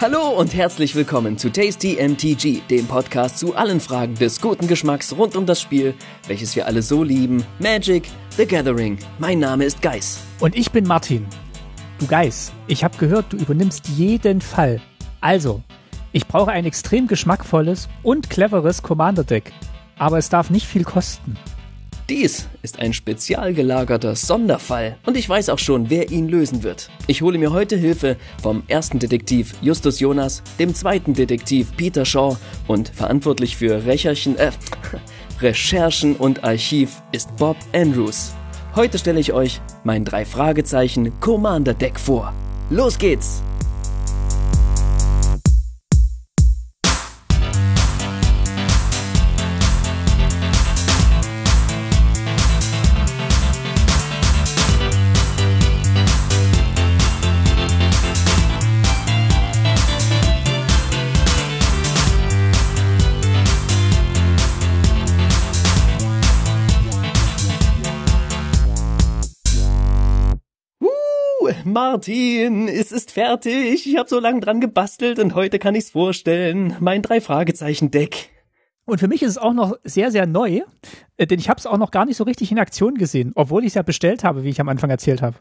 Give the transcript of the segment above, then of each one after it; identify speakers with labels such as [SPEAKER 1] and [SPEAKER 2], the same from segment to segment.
[SPEAKER 1] Hallo und herzlich willkommen zu Tasty MTG, dem Podcast zu allen Fragen des guten Geschmacks rund um das Spiel, welches wir alle so lieben, Magic, The Gathering. Mein Name ist Geis.
[SPEAKER 2] Und ich bin Martin. Du Geis, ich habe gehört, du übernimmst jeden Fall. Also, ich brauche ein extrem geschmackvolles und cleveres Commander-Deck. Aber es darf nicht viel kosten.
[SPEAKER 1] Dies ist ein spezial gelagerter Sonderfall und ich weiß auch schon, wer ihn lösen wird. Ich hole mir heute Hilfe vom ersten Detektiv Justus Jonas, dem zweiten Detektiv Peter Shaw und verantwortlich für Recherchen, äh, Recherchen und Archiv ist Bob Andrews. Heute stelle ich euch mein drei Fragezeichen Commander Deck vor. Los geht's! Martin, es ist fertig. Ich habe so lange dran gebastelt und heute kann ich's vorstellen. Mein drei Fragezeichen Deck.
[SPEAKER 2] Und für mich ist es auch noch sehr, sehr neu, äh, denn ich habe es auch noch gar nicht so richtig in Aktion gesehen, obwohl ich es ja bestellt habe, wie ich am Anfang erzählt habe.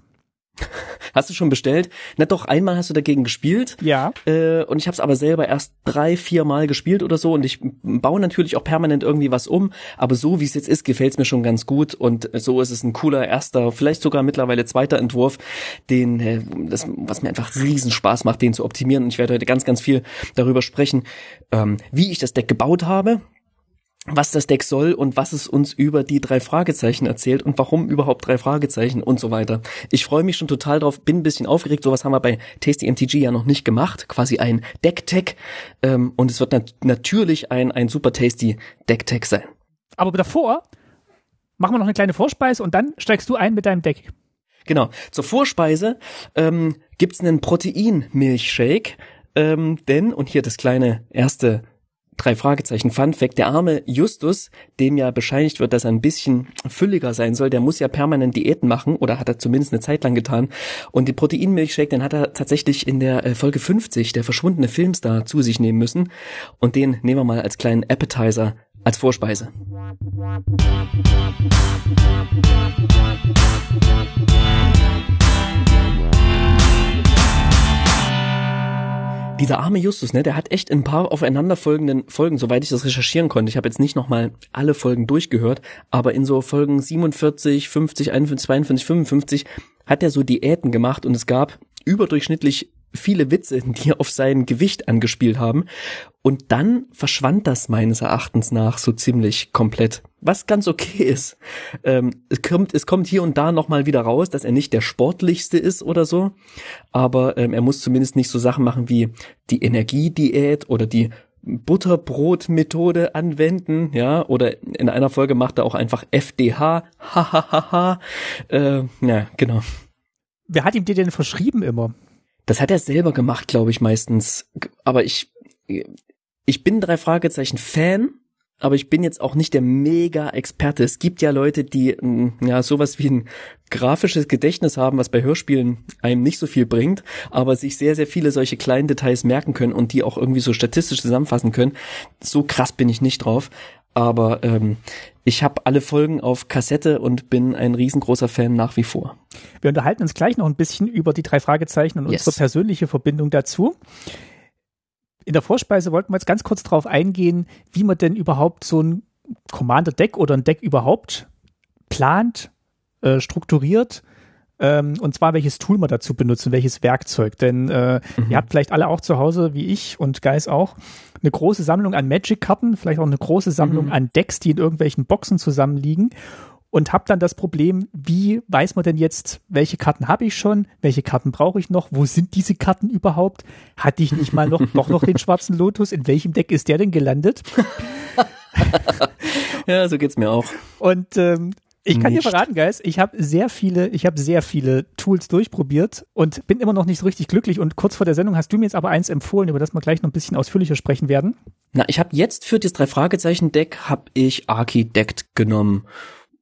[SPEAKER 1] Hast du schon bestellt? Na doch, einmal hast du dagegen gespielt.
[SPEAKER 2] Ja.
[SPEAKER 1] Äh, und ich habe es aber selber erst drei, vier Mal gespielt oder so. Und ich baue natürlich auch permanent irgendwie was um. Aber so wie es jetzt ist, gefällt es mir schon ganz gut. Und so ist es ein cooler erster, vielleicht sogar mittlerweile zweiter Entwurf, den, äh, das, was mir einfach riesen Spaß macht, den zu optimieren. Und ich werde heute ganz, ganz viel darüber sprechen, ähm, wie ich das Deck gebaut habe was das Deck soll und was es uns über die drei Fragezeichen erzählt und warum überhaupt drei Fragezeichen und so weiter. Ich freue mich schon total drauf, bin ein bisschen aufgeregt. Sowas haben wir bei Tasty MTG ja noch nicht gemacht. Quasi ein Deck-Tech. Ähm, und es wird nat natürlich ein, ein super Tasty Deck-Tech sein.
[SPEAKER 2] Aber davor machen wir noch eine kleine Vorspeise und dann steigst du ein mit deinem Deck.
[SPEAKER 1] Genau. Zur Vorspeise ähm, gibt's einen Protein-Milchshake. Ähm, denn, und hier das kleine erste drei Fragezeichen Fun Fact, der arme Justus, dem ja bescheinigt wird, dass er ein bisschen fülliger sein soll, der muss ja permanent Diäten machen oder hat er zumindest eine Zeit lang getan. Und den Proteinmilchshake, den hat er tatsächlich in der äh, Folge 50, der verschwundene Filmstar, zu sich nehmen müssen. Und den nehmen wir mal als kleinen Appetizer, als Vorspeise. Dieser arme Justus, ne, der hat echt ein paar aufeinanderfolgenden Folgen, soweit ich das recherchieren konnte. Ich habe jetzt nicht nochmal alle Folgen durchgehört, aber in so Folgen 47, 50, 51, 52, 55 hat er so Diäten gemacht und es gab überdurchschnittlich viele Witze, die auf sein Gewicht angespielt haben. Und dann verschwand das meines Erachtens nach so ziemlich komplett. Was ganz okay ist. Ähm, es kommt, es kommt hier und da nochmal wieder raus, dass er nicht der sportlichste ist oder so. Aber ähm, er muss zumindest nicht so Sachen machen wie die Energiediät oder die Butterbrot-Methode anwenden, ja, oder in einer Folge macht er auch einfach FDH, hahaha, äh, ja, genau.
[SPEAKER 2] Wer hat ihm die denn verschrieben immer?
[SPEAKER 1] Das hat er selber gemacht, glaube ich, meistens. Aber ich, ich bin drei Fragezeichen Fan, aber ich bin jetzt auch nicht der Mega-Experte. Es gibt ja Leute, die ja sowas wie ein grafisches Gedächtnis haben, was bei Hörspielen einem nicht so viel bringt, aber sich sehr, sehr viele solche kleinen Details merken können und die auch irgendwie so statistisch zusammenfassen können. So krass bin ich nicht drauf. Aber ähm, ich habe alle Folgen auf Kassette und bin ein riesengroßer Fan nach wie vor.
[SPEAKER 2] Wir unterhalten uns gleich noch ein bisschen über die drei Fragezeichen und yes. unsere persönliche Verbindung dazu. In der Vorspeise wollten wir jetzt ganz kurz darauf eingehen, wie man denn überhaupt so ein Commander-Deck oder ein Deck überhaupt plant, äh, strukturiert ähm, und zwar welches Tool man dazu benutzt welches Werkzeug. Denn äh, mhm. ihr habt vielleicht alle auch zu Hause, wie ich und Geis auch, eine große Sammlung an Magic-Karten, vielleicht auch eine große Sammlung mhm. an Decks, die in irgendwelchen Boxen zusammenliegen und habe dann das Problem, wie weiß man denn jetzt, welche Karten habe ich schon, welche Karten brauche ich noch, wo sind diese Karten überhaupt? Hatte ich nicht mal noch doch noch den schwarzen Lotus? In welchem Deck ist der denn gelandet?
[SPEAKER 1] ja, so geht's mir auch.
[SPEAKER 2] Und ähm, ich kann nicht. dir verraten, Guys, ich habe sehr viele, ich habe sehr viele Tools durchprobiert und bin immer noch nicht so richtig glücklich. Und kurz vor der Sendung hast du mir jetzt aber eins empfohlen, über das wir gleich noch ein bisschen ausführlicher sprechen werden.
[SPEAKER 1] Na, ich habe jetzt für das drei Fragezeichen Deck habe ich Architect genommen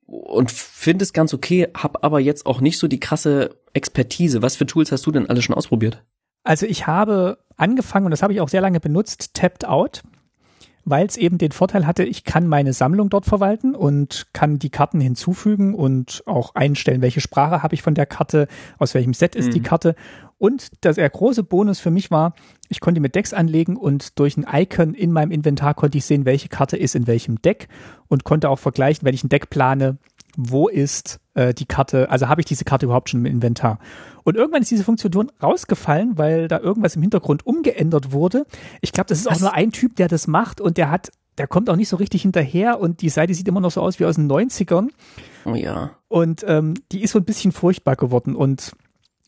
[SPEAKER 1] und finde es ganz okay, habe aber jetzt auch nicht so die krasse Expertise. Was für Tools hast du denn alle schon ausprobiert?
[SPEAKER 2] Also ich habe angefangen, und das habe ich auch sehr lange benutzt, Tapped Out weil es eben den Vorteil hatte, ich kann meine Sammlung dort verwalten und kann die Karten hinzufügen und auch einstellen, welche Sprache habe ich von der Karte, aus welchem Set ist mhm. die Karte. Und der große Bonus für mich war, ich konnte mit Decks anlegen und durch ein Icon in meinem Inventar konnte ich sehen, welche Karte ist in welchem Deck und konnte auch vergleichen, wenn ich ein Deck plane, wo ist äh, die Karte, also habe ich diese Karte überhaupt schon im Inventar. Und irgendwann ist diese Funktion rausgefallen, weil da irgendwas im Hintergrund umgeändert wurde. Ich glaube, das ist Was? auch nur ein Typ, der das macht und der hat, der kommt auch nicht so richtig hinterher und die Seite sieht immer noch so aus wie aus den 90ern.
[SPEAKER 1] Oh ja.
[SPEAKER 2] Und ähm, die ist so ein bisschen furchtbar geworden. Und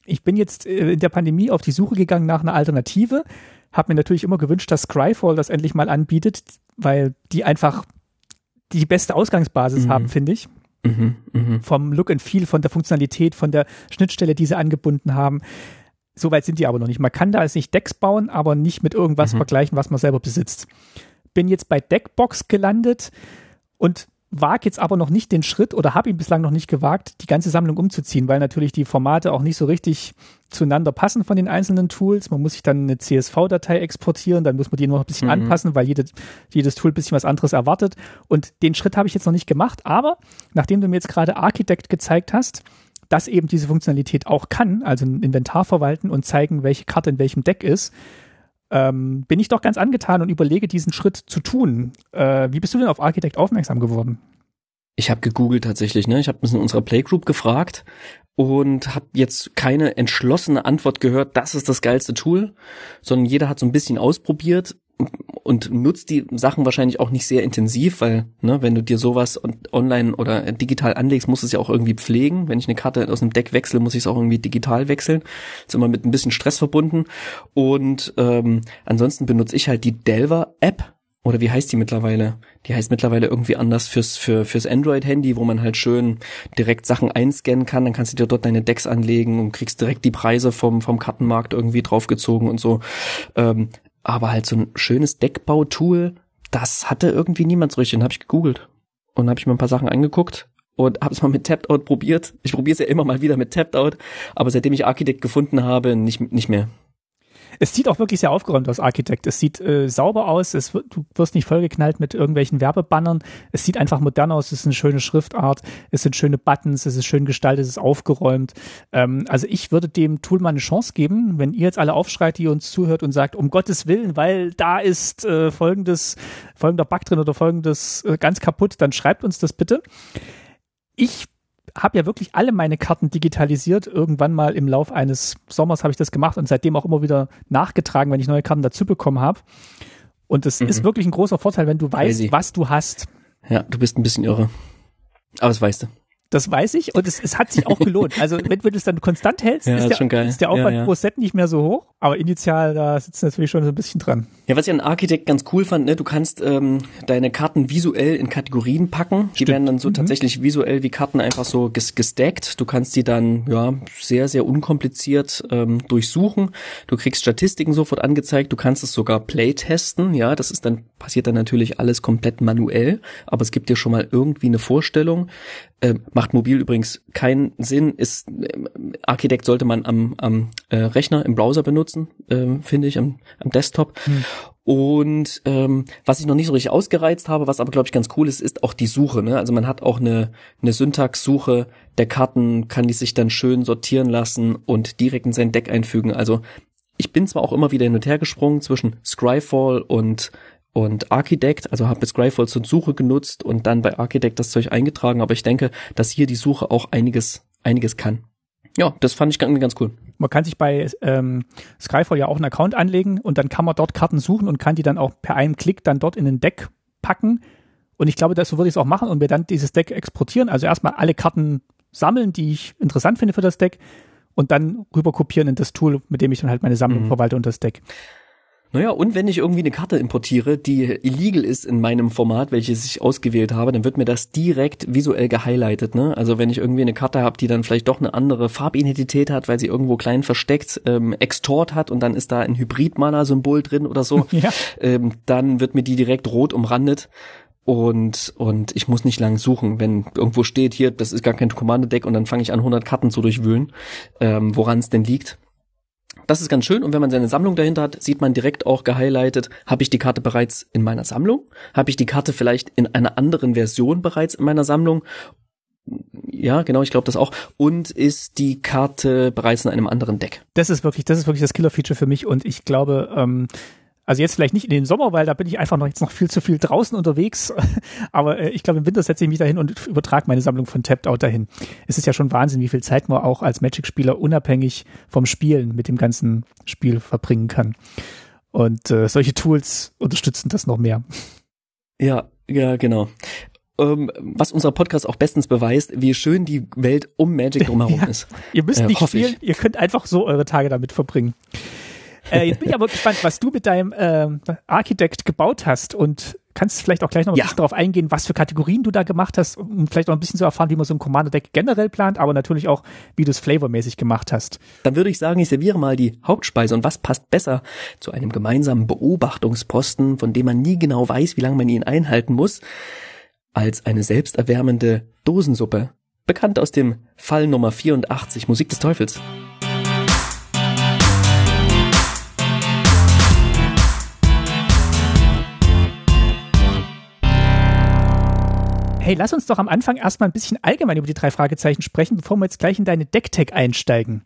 [SPEAKER 2] ich bin jetzt äh, in der Pandemie auf die Suche gegangen nach einer Alternative. Hab mir natürlich immer gewünscht, dass Scryfall das endlich mal anbietet, weil die einfach die beste Ausgangsbasis mhm. haben, finde ich. Mhm, mh. Vom Look and Feel, von der Funktionalität, von der Schnittstelle, die sie angebunden haben. Soweit sind die aber noch nicht. Man kann da jetzt nicht Decks bauen, aber nicht mit irgendwas mhm. vergleichen, was man selber besitzt. Bin jetzt bei Deckbox gelandet und wage jetzt aber noch nicht den Schritt oder habe ihn bislang noch nicht gewagt, die ganze Sammlung umzuziehen, weil natürlich die Formate auch nicht so richtig zueinander passen von den einzelnen Tools. Man muss sich dann eine CSV-Datei exportieren, dann muss man die noch ein bisschen mhm. anpassen, weil jede, jedes Tool ein bisschen was anderes erwartet. Und den Schritt habe ich jetzt noch nicht gemacht, aber nachdem du mir jetzt gerade Architect gezeigt hast, dass eben diese Funktionalität auch kann, also ein Inventar verwalten und zeigen, welche Karte in welchem Deck ist, ähm, bin ich doch ganz angetan und überlege, diesen Schritt zu tun. Äh, wie bist du denn auf Architect aufmerksam geworden?
[SPEAKER 1] Ich habe gegoogelt tatsächlich, ne? Ich habe in unserer Playgroup gefragt und habe jetzt keine entschlossene Antwort gehört, das ist das geilste Tool, sondern jeder hat so ein bisschen ausprobiert und nutzt die Sachen wahrscheinlich auch nicht sehr intensiv, weil, ne, wenn du dir sowas online oder digital anlegst, musst du es ja auch irgendwie pflegen. Wenn ich eine Karte aus einem Deck wechsle, muss ich es auch irgendwie digital wechseln. ist immer mit ein bisschen Stress verbunden. Und ähm, ansonsten benutze ich halt die Delver-App. Oder wie heißt die mittlerweile? Die heißt mittlerweile irgendwie anders fürs, für, fürs Android-Handy, wo man halt schön direkt Sachen einscannen kann. Dann kannst du dir dort deine Decks anlegen und kriegst direkt die Preise vom, vom Kartenmarkt irgendwie draufgezogen und so. Ähm, aber halt so ein schönes Deckbautool, das hatte irgendwie niemand so richtig. Dann habe ich gegoogelt und habe ich mir ein paar Sachen angeguckt und habe es mal mit Tapped Out probiert. Ich probiere es ja immer mal wieder mit Tapped Out, aber seitdem ich Architect gefunden habe, nicht, nicht mehr.
[SPEAKER 2] Es sieht auch wirklich sehr aufgeräumt aus, Architect. Es sieht äh, sauber aus, es du wirst nicht vollgeknallt mit irgendwelchen Werbebannern. Es sieht einfach modern aus, es ist eine schöne Schriftart, es sind schöne Buttons, es ist schön gestaltet, es ist aufgeräumt. Ähm, also ich würde dem Tool mal eine Chance geben, wenn ihr jetzt alle aufschreit, die uns zuhört und sagt, um Gottes Willen, weil da ist äh, folgendes, folgender Bug drin oder folgendes äh, ganz kaputt, dann schreibt uns das bitte. Ich habe ja wirklich alle meine Karten digitalisiert. Irgendwann mal im Lauf eines Sommers habe ich das gemacht und seitdem auch immer wieder nachgetragen, wenn ich neue Karten dazu bekommen habe. Und es mhm. ist wirklich ein großer Vorteil, wenn du weißt, Crazy. was du hast.
[SPEAKER 1] Ja, du bist ein bisschen irre. Aber das weißt du.
[SPEAKER 2] Das weiß ich und es, es hat sich auch gelohnt. Also wenn, wenn du es dann konstant hältst, ja, ist, der, ist, der, Aufwand ja, ja. pro Set nicht mehr so hoch, aber initial, da sitzt natürlich schon so ein bisschen dran.
[SPEAKER 1] Ja, was ich an Architect ganz cool fand, ne, du kannst ähm, deine Karten visuell in Kategorien packen. Die werden dann so mhm. tatsächlich visuell wie Karten einfach so ges gestackt. Du kannst die dann ja sehr, sehr unkompliziert ähm, durchsuchen. Du kriegst Statistiken sofort angezeigt, du kannst es sogar playtesten, ja, das ist dann, passiert dann natürlich alles komplett manuell, aber es gibt dir schon mal irgendwie eine Vorstellung. Äh, macht mobil übrigens keinen Sinn. Ist äh, Architect sollte man am, am äh, Rechner im Browser benutzen, äh, finde ich, am, am Desktop. Hm. Und ähm, was ich noch nicht so richtig ausgereizt habe, was aber glaube ich ganz cool ist, ist auch die Suche. Ne? Also man hat auch eine, eine Syntax-Suche der Karten, kann die sich dann schön sortieren lassen und direkt in sein Deck einfügen. Also ich bin zwar auch immer wieder hin und her gesprungen zwischen Scryfall und und Architect, also habe jetzt Scryfall zur Suche genutzt und dann bei Architect das Zeug eingetragen, aber ich denke, dass hier die Suche auch einiges, einiges kann. Ja, das fand ich ganz cool.
[SPEAKER 2] Man kann sich bei ähm, Skyfall ja auch einen Account anlegen und dann kann man dort Karten suchen und kann die dann auch per einem Klick dann dort in ein Deck packen. Und ich glaube, das so würde ich es auch machen und mir dann dieses Deck exportieren. Also erstmal alle Karten sammeln, die ich interessant finde für das Deck und dann rüber kopieren in das Tool, mit dem ich dann halt meine Sammlung mhm. verwalte und das Deck.
[SPEAKER 1] Naja, und wenn ich irgendwie eine Karte importiere, die illegal ist in meinem Format, welches ich ausgewählt habe, dann wird mir das direkt visuell gehighlightet. Ne? Also wenn ich irgendwie eine Karte habe, die dann vielleicht doch eine andere Farbidentität hat, weil sie irgendwo klein versteckt ähm, Extort hat und dann ist da ein Hybrid-Mana-Symbol drin oder so, ja. ähm, dann wird mir die direkt rot umrandet und und ich muss nicht lang suchen, wenn irgendwo steht hier, das ist gar kein Commander-Deck und dann fange ich an 100 Karten zu durchwühlen, ähm, woran es denn liegt das ist ganz schön. Und wenn man seine Sammlung dahinter hat, sieht man direkt auch gehighlightet, habe ich die Karte bereits in meiner Sammlung? Habe ich die Karte vielleicht in einer anderen Version bereits in meiner Sammlung? Ja, genau, ich glaube das auch. Und ist die Karte bereits in einem anderen Deck?
[SPEAKER 2] Das ist wirklich, das ist wirklich das Killer-Feature für mich. Und ich glaube, ähm, also jetzt vielleicht nicht in den Sommer, weil da bin ich einfach noch jetzt noch viel zu viel draußen unterwegs. Aber äh, ich glaube, im Winter setze ich mich dahin und übertrage meine Sammlung von Tapped Out dahin. Es ist ja schon Wahnsinn, wie viel Zeit man auch als Magic-Spieler unabhängig vom Spielen mit dem ganzen Spiel verbringen kann. Und äh, solche Tools unterstützen das noch mehr.
[SPEAKER 1] Ja, ja, genau ähm, was unser Podcast auch bestens beweist, wie schön die Welt um Magic drumherum ja, ist.
[SPEAKER 2] Ihr müsst äh, nicht spielen, ich. ihr könnt einfach so eure Tage damit verbringen. Äh, jetzt bin ich aber gespannt, was du mit deinem äh, Architect gebaut hast und kannst vielleicht auch gleich noch ein ja. bisschen darauf eingehen, was für Kategorien du da gemacht hast, um vielleicht noch ein bisschen zu erfahren, wie man so ein Commander-Deck generell plant, aber natürlich auch, wie du es flavormäßig gemacht hast.
[SPEAKER 1] Dann würde ich sagen, ich serviere mal die Hauptspeise und was passt besser zu einem gemeinsamen Beobachtungsposten, von dem man nie genau weiß, wie lange man ihn einhalten muss, als eine selbsterwärmende Dosensuppe, bekannt aus dem Fall Nummer 84 Musik des Teufels.
[SPEAKER 2] Hey, lass uns doch am Anfang erstmal ein bisschen allgemein über die drei Fragezeichen sprechen, bevor wir jetzt gleich in deine Decktech einsteigen.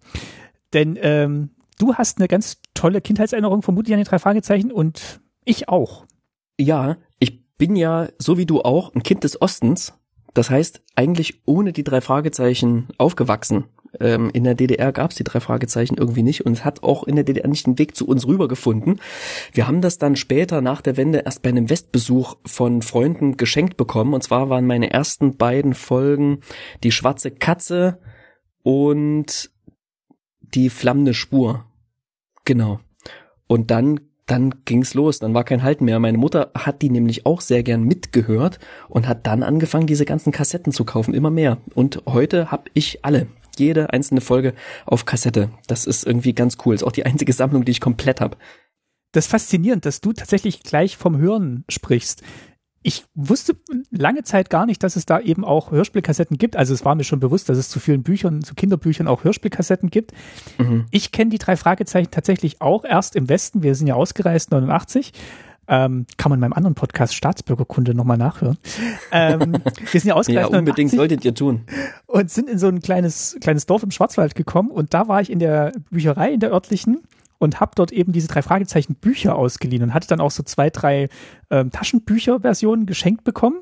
[SPEAKER 2] Denn ähm, du hast eine ganz tolle Kindheitserinnerung vermutlich an die drei Fragezeichen und ich auch.
[SPEAKER 1] Ja, ich bin ja, so wie du auch, ein Kind des Ostens. Das heißt, eigentlich ohne die drei Fragezeichen aufgewachsen. Ähm, in der DDR gab es die drei Fragezeichen irgendwie nicht und es hat auch in der DDR nicht den Weg zu uns rübergefunden. Wir haben das dann später nach der Wende erst bei einem Westbesuch von Freunden geschenkt bekommen. Und zwar waren meine ersten beiden Folgen die schwarze Katze und die flammende Spur. Genau. Und dann dann ging's los, dann war kein Halten mehr. Meine Mutter hat die nämlich auch sehr gern mitgehört und hat dann angefangen, diese ganzen Kassetten zu kaufen, immer mehr. Und heute habe ich alle jede einzelne Folge auf Kassette. Das ist irgendwie ganz cool. Ist auch die einzige Sammlung, die ich komplett habe.
[SPEAKER 2] Das ist faszinierend, dass du tatsächlich gleich vom Hören sprichst. Ich wusste lange Zeit gar nicht, dass es da eben auch Hörspielkassetten gibt. Also es war mir schon bewusst, dass es zu vielen Büchern, zu Kinderbüchern auch Hörspielkassetten gibt. Mhm. Ich kenne die drei Fragezeichen tatsächlich auch erst im Westen. Wir sind ja ausgereist 89 ähm, kann man in meinem anderen Podcast Staatsbürgerkunde nochmal nachhören. Ähm, wir sind ja ausgereist.
[SPEAKER 1] ja, unbedingt solltet ihr tun.
[SPEAKER 2] Und sind in so ein kleines, kleines Dorf im Schwarzwald gekommen und da war ich in der Bücherei, in der örtlichen und habe dort eben diese drei Fragezeichen Bücher ausgeliehen und hatte dann auch so zwei, drei ähm, Taschenbücher-Versionen geschenkt bekommen.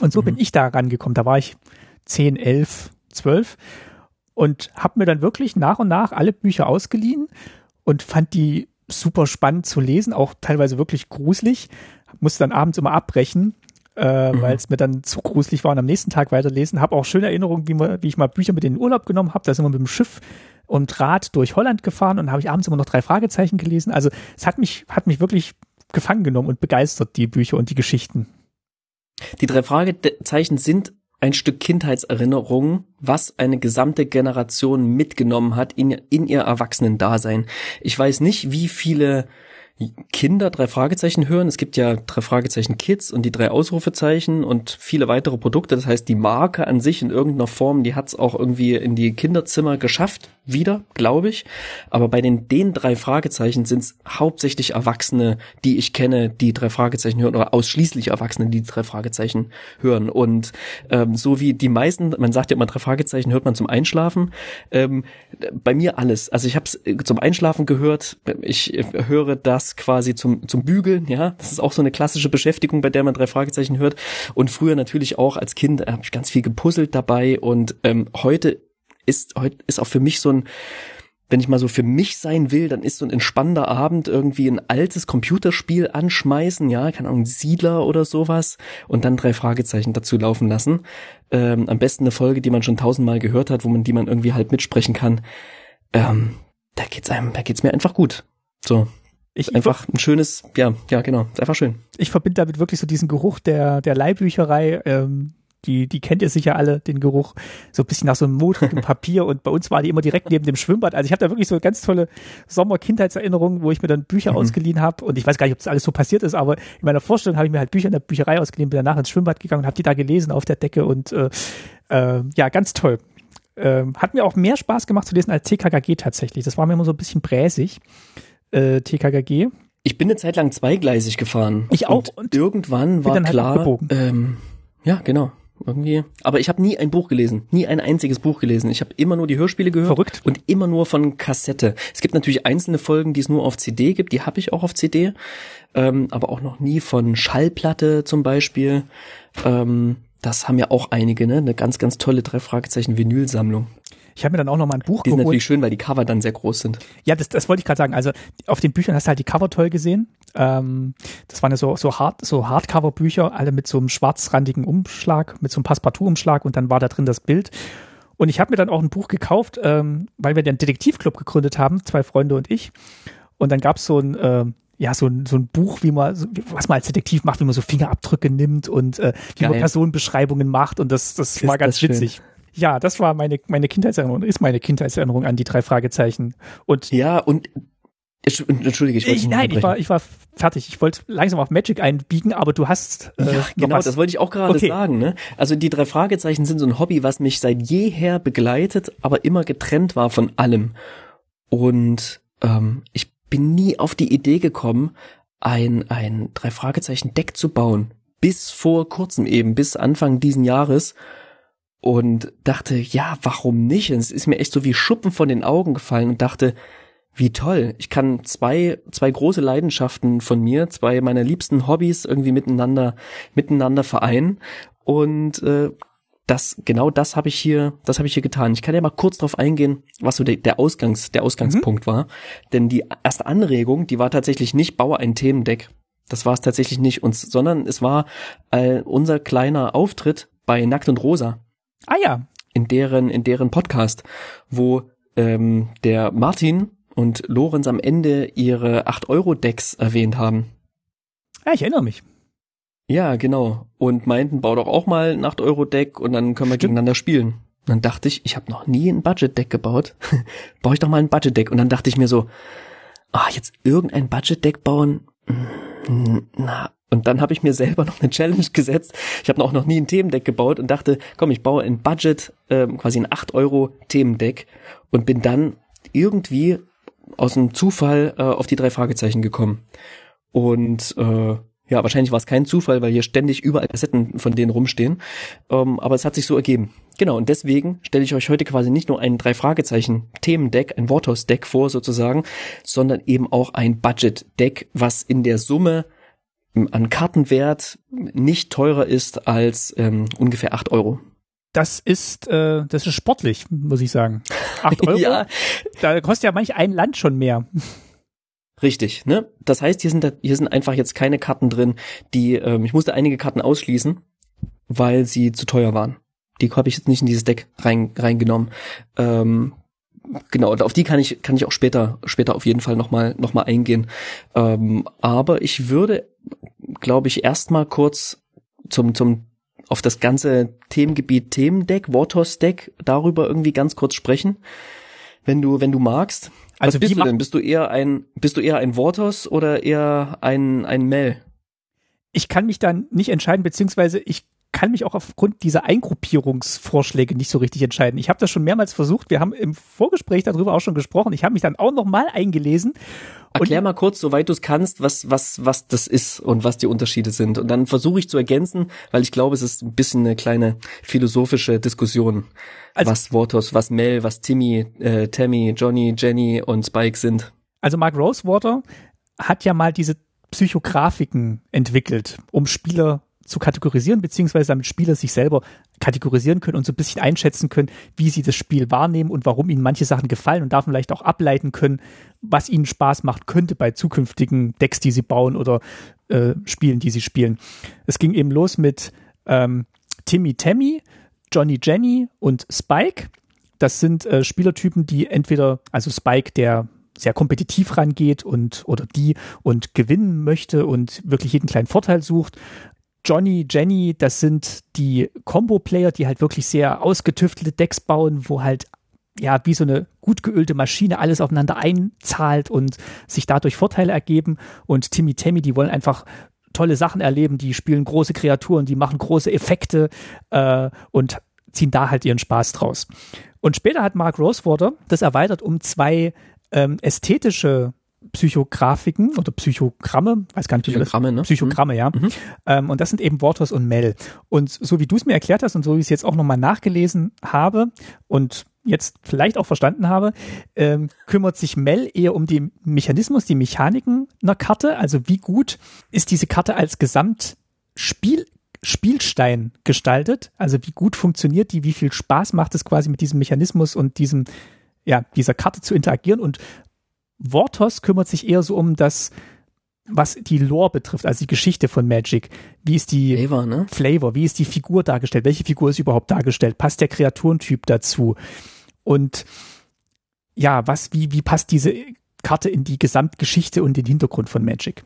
[SPEAKER 2] Und so mhm. bin ich da rangekommen. Da war ich zehn, elf, zwölf und habe mir dann wirklich nach und nach alle Bücher ausgeliehen und fand die super spannend zu lesen, auch teilweise wirklich gruselig. Musste dann abends immer abbrechen, äh, mhm. weil es mir dann zu gruselig war und am nächsten Tag weiterlesen. Habe auch schöne Erinnerungen, wie, man, wie ich mal Bücher mit in den Urlaub genommen habe. Da sind wir mit dem Schiff und Rad durch Holland gefahren und habe ich abends immer noch drei Fragezeichen gelesen. Also es hat mich, hat mich wirklich gefangen genommen und begeistert, die Bücher und die Geschichten.
[SPEAKER 1] Die drei Fragezeichen sind ein Stück Kindheitserinnerung, was eine gesamte Generation mitgenommen hat in, in ihr Erwachsenendasein. Ich weiß nicht, wie viele Kinder drei Fragezeichen hören. Es gibt ja drei Fragezeichen Kids und die drei Ausrufezeichen und viele weitere Produkte. Das heißt, die Marke an sich in irgendeiner Form, die hat es auch irgendwie in die Kinderzimmer geschafft, wieder, glaube ich. Aber bei den, den drei Fragezeichen sind es hauptsächlich Erwachsene, die ich kenne, die drei Fragezeichen hören, oder ausschließlich Erwachsene, die drei Fragezeichen hören. Und ähm, so wie die meisten, man sagt ja immer, drei Fragezeichen hört man zum Einschlafen. Ähm, bei mir alles. Also ich habe es zum Einschlafen gehört. Ich höre das das quasi zum, zum Bügeln, ja. Das ist auch so eine klassische Beschäftigung, bei der man drei Fragezeichen hört. Und früher natürlich auch als Kind äh, habe ich ganz viel gepuzzelt dabei und ähm, heute ist heute ist auch für mich so ein wenn ich mal so für mich sein will, dann ist so ein entspannender Abend irgendwie ein altes Computerspiel anschmeißen, ja, keine Ahnung, Siedler oder sowas und dann drei Fragezeichen dazu laufen lassen. Ähm, am besten eine Folge, die man schon tausendmal gehört hat, wo man, die man irgendwie halt mitsprechen kann. Ähm, da geht's einem, da geht's mir einfach gut. So. Ich, einfach ein schönes, ja, ja, genau, einfach schön.
[SPEAKER 2] Ich verbinde damit wirklich so diesen Geruch der, der Leihbücherei, ähm, die, die kennt ihr sicher alle, den Geruch, so ein bisschen nach so einem modrigen Papier und bei uns war die immer direkt neben dem Schwimmbad. Also ich habe da wirklich so ganz tolle Sommer-Kindheitserinnerungen, wo ich mir dann Bücher mhm. ausgeliehen habe und ich weiß gar nicht, ob das alles so passiert ist, aber in meiner Vorstellung habe ich mir halt Bücher in der Bücherei ausgeliehen, bin danach ins Schwimmbad gegangen und habe die da gelesen auf der Decke und äh, äh, ja, ganz toll. Ähm, hat mir auch mehr Spaß gemacht zu lesen als TKKG tatsächlich. Das war mir immer so ein bisschen bräsig, äh, TKKG.
[SPEAKER 1] Ich bin eine Zeit lang zweigleisig gefahren.
[SPEAKER 2] Ich auch.
[SPEAKER 1] Und, und irgendwann war halt klar, ähm, ja, genau. Irgendwie. Aber ich habe nie ein Buch gelesen, nie ein einziges Buch gelesen. Ich habe immer nur die Hörspiele gehört
[SPEAKER 2] Verrückt.
[SPEAKER 1] und immer nur von Kassette. Es gibt natürlich einzelne Folgen, die es nur auf CD gibt, die habe ich auch auf CD, ähm, aber auch noch nie von Schallplatte zum Beispiel. Ähm, das haben ja auch einige, ne? Eine ganz, ganz tolle drei Fragezeichen Vinylsammlung.
[SPEAKER 2] Ich habe mir dann auch noch mal ein Buch
[SPEAKER 1] die geholt. Die sind natürlich schön, weil die Cover dann sehr groß sind.
[SPEAKER 2] Ja, das, das wollte ich gerade sagen. Also auf den Büchern hast du halt die Cover toll gesehen. Ähm, das waren ja so, so, Hard, so Hardcover-Bücher, alle mit so einem schwarzrandigen Umschlag, mit so einem Passepartout-Umschlag und dann war da drin das Bild. Und ich habe mir dann auch ein Buch gekauft, ähm, weil wir den Detektivclub gegründet haben, zwei Freunde und ich. Und dann gab's so ein, äh, ja, so ein, so ein Buch, wie man, was man als Detektiv macht, wie man so Fingerabdrücke nimmt und äh, wie Geil. man Personenbeschreibungen macht. Und das, das war ganz witzig. Schön. Ja, das war meine, meine Kindheitserinnerung, ist meine Kindheitserinnerung an die drei Fragezeichen. Und
[SPEAKER 1] ja, und Entschuldige, ich wollte
[SPEAKER 2] ich, Nein, ich war, ich war fertig. Ich wollte langsam auf Magic einbiegen, aber du hast.
[SPEAKER 1] Äh, ja, genau, das wollte ich auch gerade okay. sagen. Ne? Also die drei Fragezeichen sind so ein Hobby, was mich seit jeher begleitet, aber immer getrennt war von allem. Und ähm, ich bin nie auf die Idee gekommen, ein, ein drei Fragezeichen Deck zu bauen. Bis vor kurzem eben, bis Anfang diesen Jahres und dachte, ja, warum nicht? Und es ist mir echt so wie Schuppen von den Augen gefallen und dachte, wie toll. Ich kann zwei, zwei große Leidenschaften von mir, zwei meiner liebsten Hobbys irgendwie miteinander, miteinander vereinen. Und äh, das, genau das habe ich hier, das habe ich hier getan. Ich kann ja mal kurz drauf eingehen, was so der, der Ausgangs, der Ausgangspunkt mhm. war. Denn die erste Anregung, die war tatsächlich nicht, baue ein Themendeck. Das war es tatsächlich nicht uns, sondern es war äh, unser kleiner Auftritt bei Nackt und Rosa.
[SPEAKER 2] Ah ja.
[SPEAKER 1] In deren, in deren Podcast, wo ähm, der Martin und Lorenz am Ende ihre 8-Euro-Decks erwähnt haben.
[SPEAKER 2] Ja, ich erinnere mich.
[SPEAKER 1] Ja, genau. Und meinten, bau doch auch mal ein 8-Euro-Deck und dann können wir Stimmt. gegeneinander spielen. Und dann dachte ich, ich habe noch nie ein Budget-Deck gebaut. Baue ich doch mal ein Budget-Deck. Und dann dachte ich mir so, ah, jetzt irgendein Budget-Deck bauen? Hm, na, und dann habe ich mir selber noch eine Challenge gesetzt. Ich habe auch noch nie ein Themendeck gebaut und dachte, komm, ich baue ein Budget, ähm, quasi ein 8 Euro Themendeck und bin dann irgendwie aus dem Zufall äh, auf die drei Fragezeichen gekommen. Und äh, ja, wahrscheinlich war es kein Zufall, weil hier ständig überall Kassetten von denen rumstehen. Ähm, aber es hat sich so ergeben. Genau, und deswegen stelle ich euch heute quasi nicht nur ein drei Fragezeichen Themendeck, ein Worthaus-Deck vor sozusagen, sondern eben auch ein Budget-Deck, was in der Summe an Kartenwert nicht teurer ist als ähm, ungefähr acht Euro.
[SPEAKER 2] Das ist, äh, das ist sportlich, muss ich sagen. Acht Euro? ja. Da kostet ja manch ein Land schon mehr.
[SPEAKER 1] Richtig, ne? Das heißt, hier sind hier sind einfach jetzt keine Karten drin, die ähm, ich musste einige Karten ausschließen, weil sie zu teuer waren. Die habe ich jetzt nicht in dieses Deck rein, reingenommen. Ähm, genau, und auf die kann ich kann ich auch später später auf jeden Fall noch mal noch mal eingehen. Ähm, aber ich würde, glaube ich, erstmal kurz zum zum auf das ganze Themengebiet Themendeck, Wartos Deck darüber irgendwie ganz kurz sprechen, wenn du wenn du magst. Also Was bist du denn? Bist du eher ein bist du eher ein Wartos oder eher ein ein Mel?
[SPEAKER 2] Ich kann mich dann nicht entscheiden, beziehungsweise ich kann mich auch aufgrund dieser Eingruppierungsvorschläge nicht so richtig entscheiden. Ich habe das schon mehrmals versucht. Wir haben im Vorgespräch darüber auch schon gesprochen. Ich habe mich dann auch noch mal eingelesen.
[SPEAKER 1] Erklär mal kurz, soweit du es kannst, was was was das ist und was die Unterschiede sind. Und dann versuche ich zu ergänzen, weil ich glaube, es ist ein bisschen eine kleine philosophische Diskussion, also, was Wortos, was Mel, was Timmy, äh, Tammy, Johnny, Jenny und Spike sind.
[SPEAKER 2] Also Mark Rosewater hat ja mal diese Psychografiken entwickelt, um Spieler zu kategorisieren, beziehungsweise damit Spieler sich selber kategorisieren können und so ein bisschen einschätzen können, wie sie das Spiel wahrnehmen und warum ihnen manche Sachen gefallen und da vielleicht auch ableiten können, was ihnen Spaß macht könnte bei zukünftigen Decks, die sie bauen oder äh, Spielen, die sie spielen. Es ging eben los mit ähm, Timmy Tammy, Johnny Jenny und Spike. Das sind äh, Spielertypen, die entweder, also Spike, der sehr kompetitiv rangeht und oder die und gewinnen möchte und wirklich jeden kleinen Vorteil sucht. Johnny, Jenny, das sind die Combo-Player, die halt wirklich sehr ausgetüftelte Decks bauen, wo halt ja wie so eine gut geölte Maschine alles aufeinander einzahlt und sich dadurch Vorteile ergeben. Und Timmy Tammy, die wollen einfach tolle Sachen erleben, die spielen große Kreaturen, die machen große Effekte äh, und ziehen da halt ihren Spaß draus. Und später hat Mark Rosewater das erweitert um zwei ähm, ästhetische Psychografiken oder Psychogramme, weiß gar nicht,
[SPEAKER 1] Psychogramme, ne?
[SPEAKER 2] Psychogramme, ja. Mhm. Ähm, und das sind eben Waters und Mel. Und so wie du es mir erklärt hast und so wie ich es jetzt auch nochmal nachgelesen habe und jetzt vielleicht auch verstanden habe, ähm, kümmert sich Mel eher um den Mechanismus, die Mechaniken einer Karte. Also wie gut ist diese Karte als Gesamtspiel Spielstein gestaltet? Also wie gut funktioniert die? Wie viel Spaß macht es quasi mit diesem Mechanismus und diesem ja dieser Karte zu interagieren? Und Vortos kümmert sich eher so um das was die Lore betrifft, also die Geschichte von Magic. Wie ist die
[SPEAKER 1] Flavor, ne?
[SPEAKER 2] Flavor, wie ist die Figur dargestellt? Welche Figur ist überhaupt dargestellt? Passt der Kreaturentyp dazu? Und ja, was, wie, wie passt diese Karte in die Gesamtgeschichte und den Hintergrund von Magic?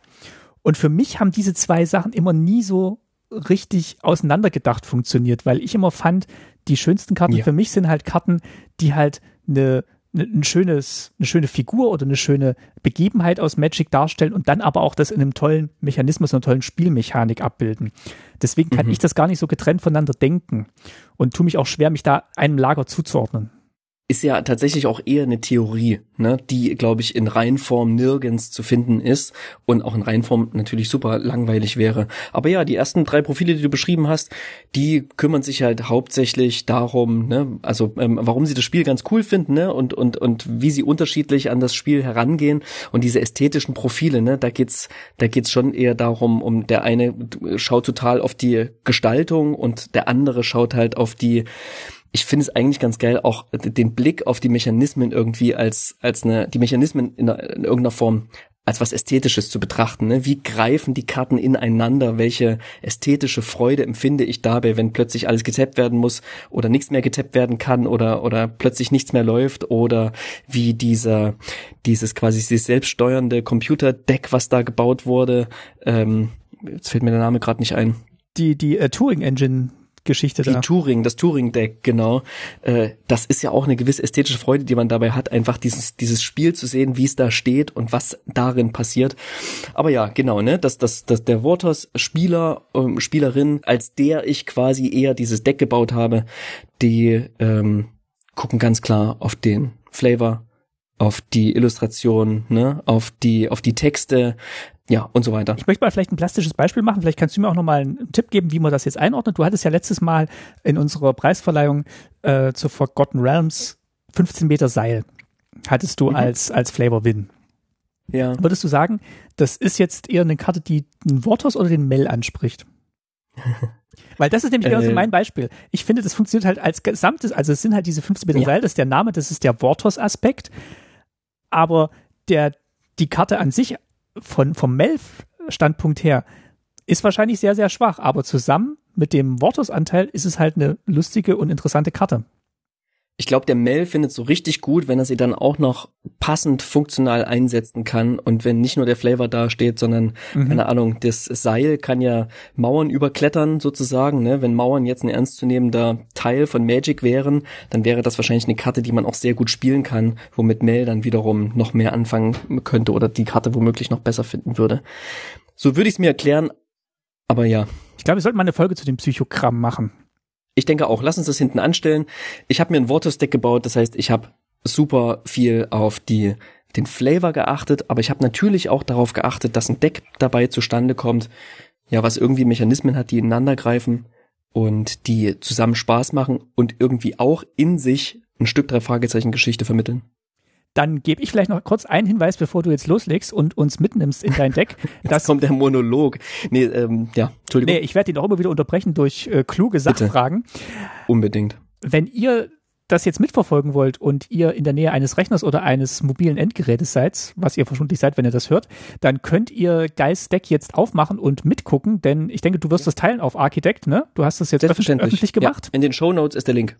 [SPEAKER 2] Und für mich haben diese zwei Sachen immer nie so richtig auseinandergedacht funktioniert, weil ich immer fand, die schönsten Karten ja. für mich sind halt Karten, die halt eine ein schönes, eine schöne Figur oder eine schöne Begebenheit aus Magic darstellen und dann aber auch das in einem tollen Mechanismus, einer tollen Spielmechanik abbilden. Deswegen kann mhm. ich das gar nicht so getrennt voneinander denken und tue mich auch schwer, mich da einem Lager zuzuordnen
[SPEAKER 1] ist ja tatsächlich auch eher eine Theorie, ne, die, glaube ich, in Reinform nirgends zu finden ist und auch in Reinform natürlich super langweilig wäre. Aber ja, die ersten drei Profile, die du beschrieben hast, die kümmern sich halt hauptsächlich darum, ne, also ähm, warum sie das Spiel ganz cool finden, ne, und und und wie sie unterschiedlich an das Spiel herangehen und diese ästhetischen Profile, ne, da geht's, da geht's schon eher darum, um der eine schaut total auf die Gestaltung und der andere schaut halt auf die ich finde es eigentlich ganz geil, auch den Blick auf die Mechanismen irgendwie als, als eine, die Mechanismen in, in irgendeiner Form als was Ästhetisches zu betrachten. Ne? Wie greifen die Karten ineinander? Welche ästhetische Freude empfinde ich dabei, wenn plötzlich alles getappt werden muss oder nichts mehr getappt werden kann oder, oder plötzlich nichts mehr läuft oder wie dieser, dieses quasi dieses selbststeuernde Computerdeck, was da gebaut wurde, ähm, jetzt fällt mir der Name gerade nicht ein.
[SPEAKER 2] Die, die äh, Turing Engine Geschichte
[SPEAKER 1] die da. Touring, das Touring-Deck, genau. Äh, das ist ja auch eine gewisse ästhetische Freude, die man dabei hat, einfach dieses, dieses Spiel zu sehen, wie es da steht und was darin passiert. Aber ja, genau, ne, dass, dass, dass der Waters Spieler, ähm, Spielerin, als der ich quasi eher dieses Deck gebaut habe, die ähm, gucken ganz klar auf den Flavor, auf die Illustration, ne, auf die, auf die Texte, ja, und so weiter.
[SPEAKER 2] Ich möchte mal vielleicht ein plastisches Beispiel machen. Vielleicht kannst du mir auch nochmal einen Tipp geben, wie man das jetzt einordnet. Du hattest ja letztes Mal in unserer Preisverleihung äh, zu Forgotten Realms 15 Meter Seil hattest du mhm. als, als Flavor Win. Ja. Würdest du sagen, das ist jetzt eher eine Karte, die den Wortos oder den Mel anspricht? Weil das ist nämlich äh, so mein Beispiel. Ich finde, das funktioniert halt als gesamtes, also es sind halt diese 15 Meter ja. Seil, das ist der Name, das ist der Wortos-Aspekt. Aber der, die Karte an sich von, vom Melf-Standpunkt her ist wahrscheinlich sehr, sehr schwach, aber zusammen mit dem Wortos-Anteil ist es halt eine lustige und interessante Karte.
[SPEAKER 1] Ich glaube, der Mel findet so richtig gut, wenn er sie dann auch noch passend funktional einsetzen kann und wenn nicht nur der Flavor dasteht, sondern mhm. keine Ahnung, das Seil kann ja Mauern überklettern sozusagen. Ne? Wenn Mauern jetzt ein ernstzunehmender Teil von Magic wären, dann wäre das wahrscheinlich eine Karte, die man auch sehr gut spielen kann, womit Mel dann wiederum noch mehr anfangen könnte oder die Karte womöglich noch besser finden würde. So würde ich es mir erklären, aber ja.
[SPEAKER 2] Ich glaube, wir sollten mal eine Folge zu dem Psychogramm machen.
[SPEAKER 1] Ich denke auch, lass uns das hinten anstellen. Ich habe mir ein Vortex-Deck gebaut, das heißt, ich habe super viel auf die den Flavor geachtet, aber ich habe natürlich auch darauf geachtet, dass ein Deck dabei zustande kommt, ja, was irgendwie Mechanismen hat, die ineinander greifen und die zusammen Spaß machen und irgendwie auch in sich ein Stück drei Fragezeichen Geschichte vermitteln.
[SPEAKER 2] Dann gebe ich vielleicht noch kurz einen Hinweis, bevor du jetzt loslegst und uns mitnimmst in dein Deck.
[SPEAKER 1] Das kommt der Monolog. Nee, ähm, ja, Entschuldigung. Nee,
[SPEAKER 2] ich werde ihn auch immer wieder unterbrechen durch äh, kluge Sachfragen. Bitte.
[SPEAKER 1] Unbedingt.
[SPEAKER 2] Wenn ihr das jetzt mitverfolgen wollt und ihr in der Nähe eines Rechners oder eines mobilen Endgerätes seid, was ihr vermutlich seid, wenn ihr das hört, dann könnt ihr Geist Deck jetzt aufmachen und mitgucken, denn ich denke, du wirst das teilen auf Architect, ne? Du hast das jetzt öffentlich gemacht. Ja,
[SPEAKER 1] in den Show Notes ist der Link.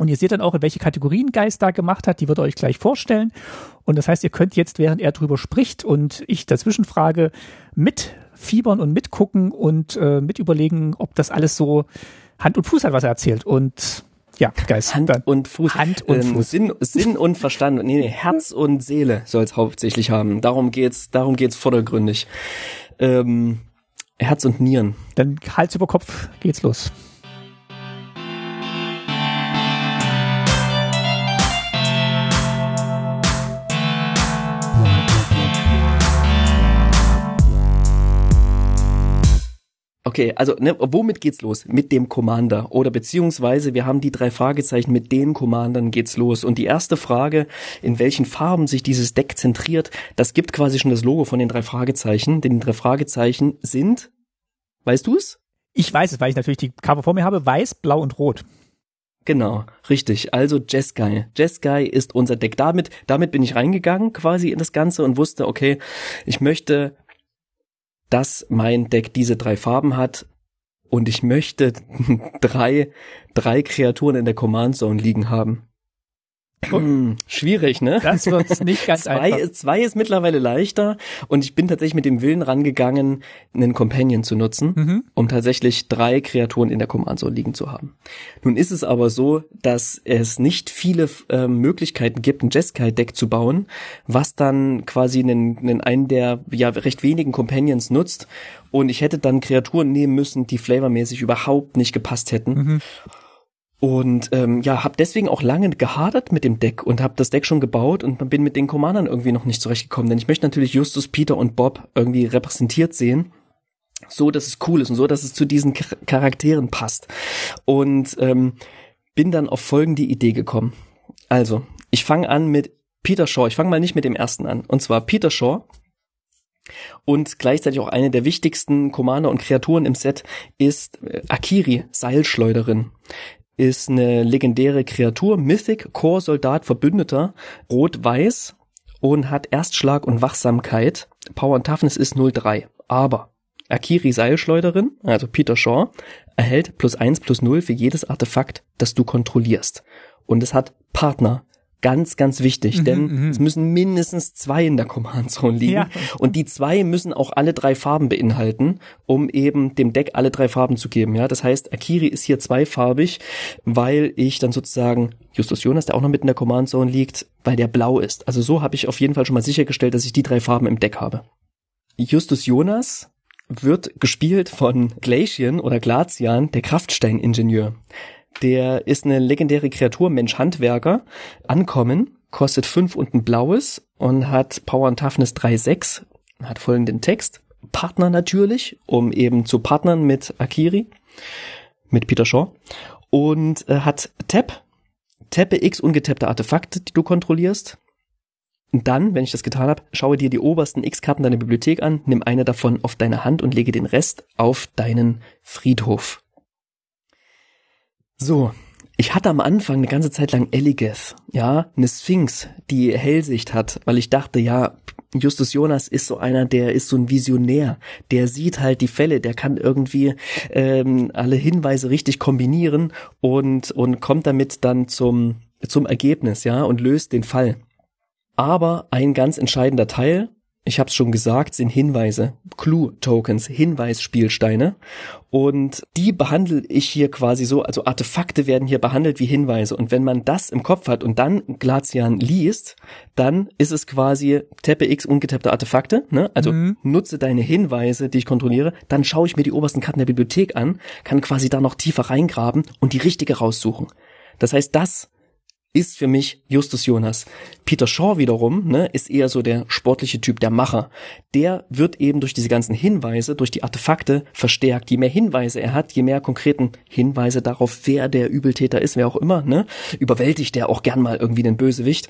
[SPEAKER 2] Und ihr seht dann auch, in welche Kategorien Geist da gemacht hat. Die wird er euch gleich vorstellen. Und das heißt, ihr könnt jetzt, während er drüber spricht und ich dazwischen frage, mitfiebern und mitgucken und äh, mit überlegen, ob das alles so Hand und Fuß hat, was er erzählt. Und ja, Geist.
[SPEAKER 1] Hand dann. und Fuß.
[SPEAKER 2] Hand und ähm, Fuß.
[SPEAKER 1] Sinn, Sinn und Verstand. Nee, nee, Herz und Seele soll es hauptsächlich haben. Darum geht's, darum geht's vordergründig. Ähm, Herz und Nieren.
[SPEAKER 2] Dann Hals über Kopf geht's los.
[SPEAKER 1] Okay, also ne, womit geht's los? Mit dem Commander oder beziehungsweise wir haben die drei Fragezeichen, mit den Commandern geht's los. Und die erste Frage, in welchen Farben sich dieses Deck zentriert, das gibt quasi schon das Logo von den drei Fragezeichen. Denn die drei Fragezeichen sind, weißt du es?
[SPEAKER 2] Ich weiß es, weil ich natürlich die Cover vor mir habe, weiß, blau und rot.
[SPEAKER 1] Genau, richtig. Also Jeskai. Jeskai ist unser Deck. Damit, damit bin ich reingegangen quasi in das Ganze und wusste, okay, ich möchte dass mein Deck diese drei Farben hat und ich möchte drei, drei Kreaturen in der Command Zone liegen haben. Schwierig, ne?
[SPEAKER 2] Das wird nicht ganz
[SPEAKER 1] zwei,
[SPEAKER 2] einfach.
[SPEAKER 1] Zwei ist mittlerweile leichter und ich bin tatsächlich mit dem Willen rangegangen, einen Companion zu nutzen, mhm. um tatsächlich drei Kreaturen in der Command Zone liegen zu haben. Nun ist es aber so, dass es nicht viele äh, Möglichkeiten gibt, ein Jeskai-Deck zu bauen, was dann quasi einen, einen, einen der ja recht wenigen Companions nutzt und ich hätte dann Kreaturen nehmen müssen, die flavormäßig überhaupt nicht gepasst hätten. Mhm. Und ähm, ja, habe deswegen auch lange gehadert mit dem Deck und habe das Deck schon gebaut und bin mit den Commandern irgendwie noch nicht zurechtgekommen. Denn ich möchte natürlich Justus, Peter und Bob irgendwie repräsentiert sehen. So, dass es cool ist und so, dass es zu diesen Charakteren passt. Und ähm, bin dann auf folgende Idee gekommen. Also, ich fange an mit Peter Shaw. Ich fange mal nicht mit dem ersten an. Und zwar Peter Shaw und gleichzeitig auch eine der wichtigsten Commander und Kreaturen im Set ist äh, Akiri, Seilschleuderin ist eine legendäre Kreatur, Mythic, Core Soldat Verbündeter, rot-weiß und hat Erstschlag und Wachsamkeit. Power und Toughness ist 03. Aber Akiri Seilschleuderin, also Peter Shaw, erhält plus eins plus null für jedes Artefakt, das du kontrollierst. Und es hat Partner, Ganz, ganz wichtig, mhm, denn mhm. es müssen mindestens zwei in der Command Zone liegen. Ja. Und die zwei müssen auch alle drei Farben beinhalten, um eben dem Deck alle drei Farben zu geben. Ja, das heißt, Akiri ist hier zweifarbig, weil ich dann sozusagen Justus Jonas, der auch noch mit in der Command Zone liegt, weil der blau ist. Also so habe ich auf jeden Fall schon mal sichergestellt, dass ich die drei Farben im Deck habe. Justus Jonas wird gespielt von Glacian oder Glacian, der Kraftsteiningenieur. Der ist eine legendäre Kreatur, Mensch-Handwerker. Ankommen, kostet fünf und ein blaues und hat Power and Toughness 3,6. Hat folgenden Text. Partner natürlich, um eben zu partnern mit Akiri, mit Peter Shaw. Und äh, hat Tap. Tappe x ungetappte Artefakte, die du kontrollierst. Und dann, wenn ich das getan habe, schaue dir die obersten X-Karten deiner Bibliothek an, nimm eine davon auf deine Hand und lege den Rest auf deinen Friedhof. So, ich hatte am Anfang eine ganze Zeit lang Eligeth, ja, eine Sphinx, die Hellsicht hat, weil ich dachte, ja, Justus Jonas ist so einer, der ist so ein Visionär, der sieht halt die Fälle, der kann irgendwie ähm, alle Hinweise richtig kombinieren und und kommt damit dann zum zum Ergebnis, ja, und löst den Fall. Aber ein ganz entscheidender Teil, ich habe es schon gesagt, sind Hinweise, Clue-Tokens, Hinweisspielsteine. Und die behandle ich hier quasi so, also Artefakte werden hier behandelt wie Hinweise. Und wenn man das im Kopf hat und dann Glacian liest, dann ist es quasi Teppe X ungetappte Artefakte. Ne? Also mhm. nutze deine Hinweise, die ich kontrolliere, dann schaue ich mir die obersten Karten der Bibliothek an, kann quasi da noch tiefer reingraben und die richtige raussuchen. Das heißt, das ist für mich Justus Jonas. Peter Shaw wiederum ne, ist eher so der sportliche Typ, der Macher. Der wird eben durch diese ganzen Hinweise, durch die Artefakte verstärkt. Je mehr Hinweise er hat, je mehr konkreten Hinweise darauf, wer der Übeltäter ist, wer auch immer, ne, überwältigt er auch gern mal irgendwie den Bösewicht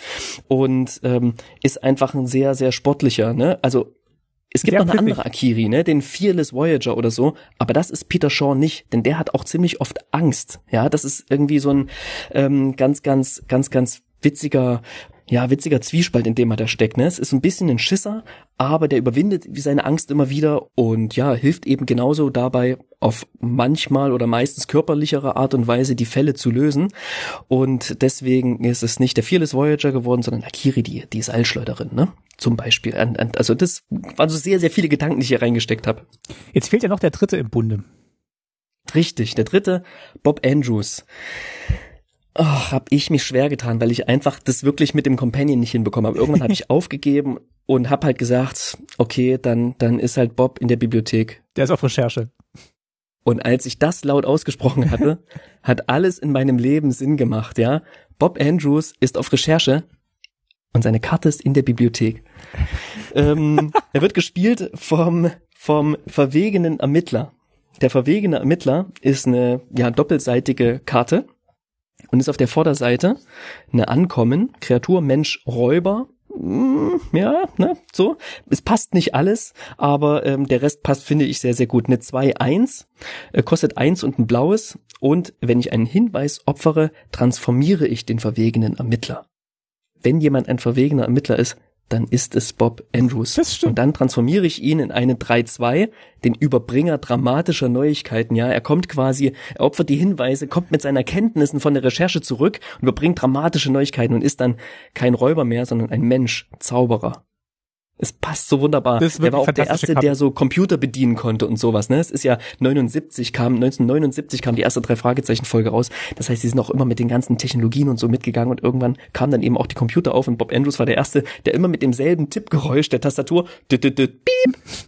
[SPEAKER 1] und ähm, ist einfach ein sehr, sehr sportlicher. Ne? Also es gibt Sehr noch eine andere Akiri, ne, den Fearless Voyager oder so, aber das ist Peter Shaw nicht, denn der hat auch ziemlich oft Angst. Ja, das ist irgendwie so ein ähm, ganz, ganz, ganz, ganz witziger, ja, witziger Zwiespalt, in dem er da steckt. Ne? Es ist ein bisschen ein Schisser, aber der überwindet seine Angst immer wieder und ja, hilft eben genauso dabei, auf manchmal oder meistens körperlichere Art und Weise die Fälle zu lösen. Und deswegen ist es nicht der Fearless Voyager geworden, sondern Akiri, die, die Seilschleuderin, ne? zum Beispiel. Also das waren so sehr, sehr viele Gedanken, die ich hier reingesteckt habe.
[SPEAKER 2] Jetzt fehlt ja noch der dritte im Bunde.
[SPEAKER 1] Richtig, der dritte, Bob Andrews. Oh, hab ich mich schwer getan, weil ich einfach das wirklich mit dem Companion nicht hinbekommen habe. Irgendwann habe ich aufgegeben und habe halt gesagt, okay, dann dann ist halt Bob in der Bibliothek.
[SPEAKER 2] Der ist auf Recherche.
[SPEAKER 1] Und als ich das laut ausgesprochen hatte, hat alles in meinem Leben Sinn gemacht, ja. Bob Andrews ist auf Recherche und seine Karte ist in der Bibliothek. ähm, er wird gespielt vom, vom verwegenen Ermittler. der verwegene Ermittler ist eine ja doppelseitige Karte und ist auf der Vorderseite eine Ankommen, Kreatur, Mensch, Räuber. Hm, ja, ne, so. Es passt nicht alles, aber ähm, der Rest passt, finde ich, sehr, sehr gut. Eine 2-1, äh, kostet 1 und ein blaues. Und wenn ich einen Hinweis opfere, transformiere ich den verwegenen Ermittler. Wenn jemand ein verwegener Ermittler ist, dann ist es Bob Andrews.
[SPEAKER 2] Das stimmt.
[SPEAKER 1] Und dann transformiere ich ihn in eine 3-2, den Überbringer dramatischer Neuigkeiten. Ja, er kommt quasi, er opfert die Hinweise, kommt mit seinen Erkenntnissen von der Recherche zurück und überbringt dramatische Neuigkeiten und ist dann kein Räuber mehr, sondern ein Mensch, Zauberer. Es passt so wunderbar. Er war auch der erste,
[SPEAKER 2] Cover.
[SPEAKER 1] der so Computer bedienen konnte und sowas. Ne, es ist ja 79 kam 1979 kam die erste drei Fragezeichen Folge raus. Das heißt, sie sind auch immer mit den ganzen Technologien und so mitgegangen und irgendwann kam dann eben auch die Computer auf und Bob Andrews war der erste, der immer mit demselben Tippgeräusch der Tastatur piep,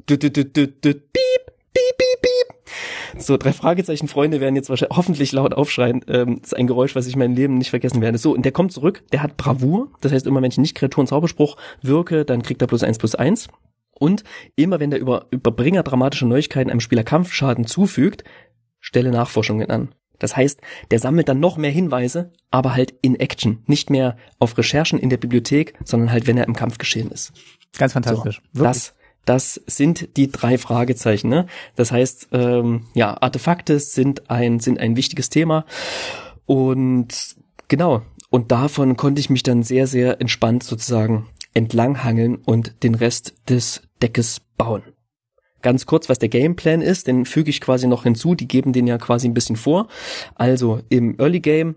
[SPEAKER 1] piep, piep, piep, piep. So, drei Fragezeichen Freunde werden jetzt wahrscheinlich hoffentlich laut aufschreien. Ähm, das ist ein Geräusch, was ich mein Leben nicht vergessen werde. So, und der kommt zurück, der hat Bravour. Das heißt, immer wenn ich nicht Kreaturen Zauberspruch wirke, dann kriegt er plus eins plus eins. Und immer wenn der Über Überbringer dramatischer Neuigkeiten einem Spieler Kampfschaden zufügt, stelle Nachforschungen an. Das heißt, der sammelt dann noch mehr Hinweise, aber halt in Action. Nicht mehr auf Recherchen in der Bibliothek, sondern halt, wenn er im Kampf geschehen ist.
[SPEAKER 2] Ganz fantastisch.
[SPEAKER 1] So, das, das sind die drei Fragezeichen. Ne? Das heißt, ähm, ja, Artefakte sind ein, sind ein wichtiges Thema. Und genau, und davon konnte ich mich dann sehr, sehr entspannt sozusagen entlanghangeln und den Rest des Deckes bauen. Ganz kurz, was der Gameplan ist, den füge ich quasi noch hinzu, die geben den ja quasi ein bisschen vor. Also im Early Game,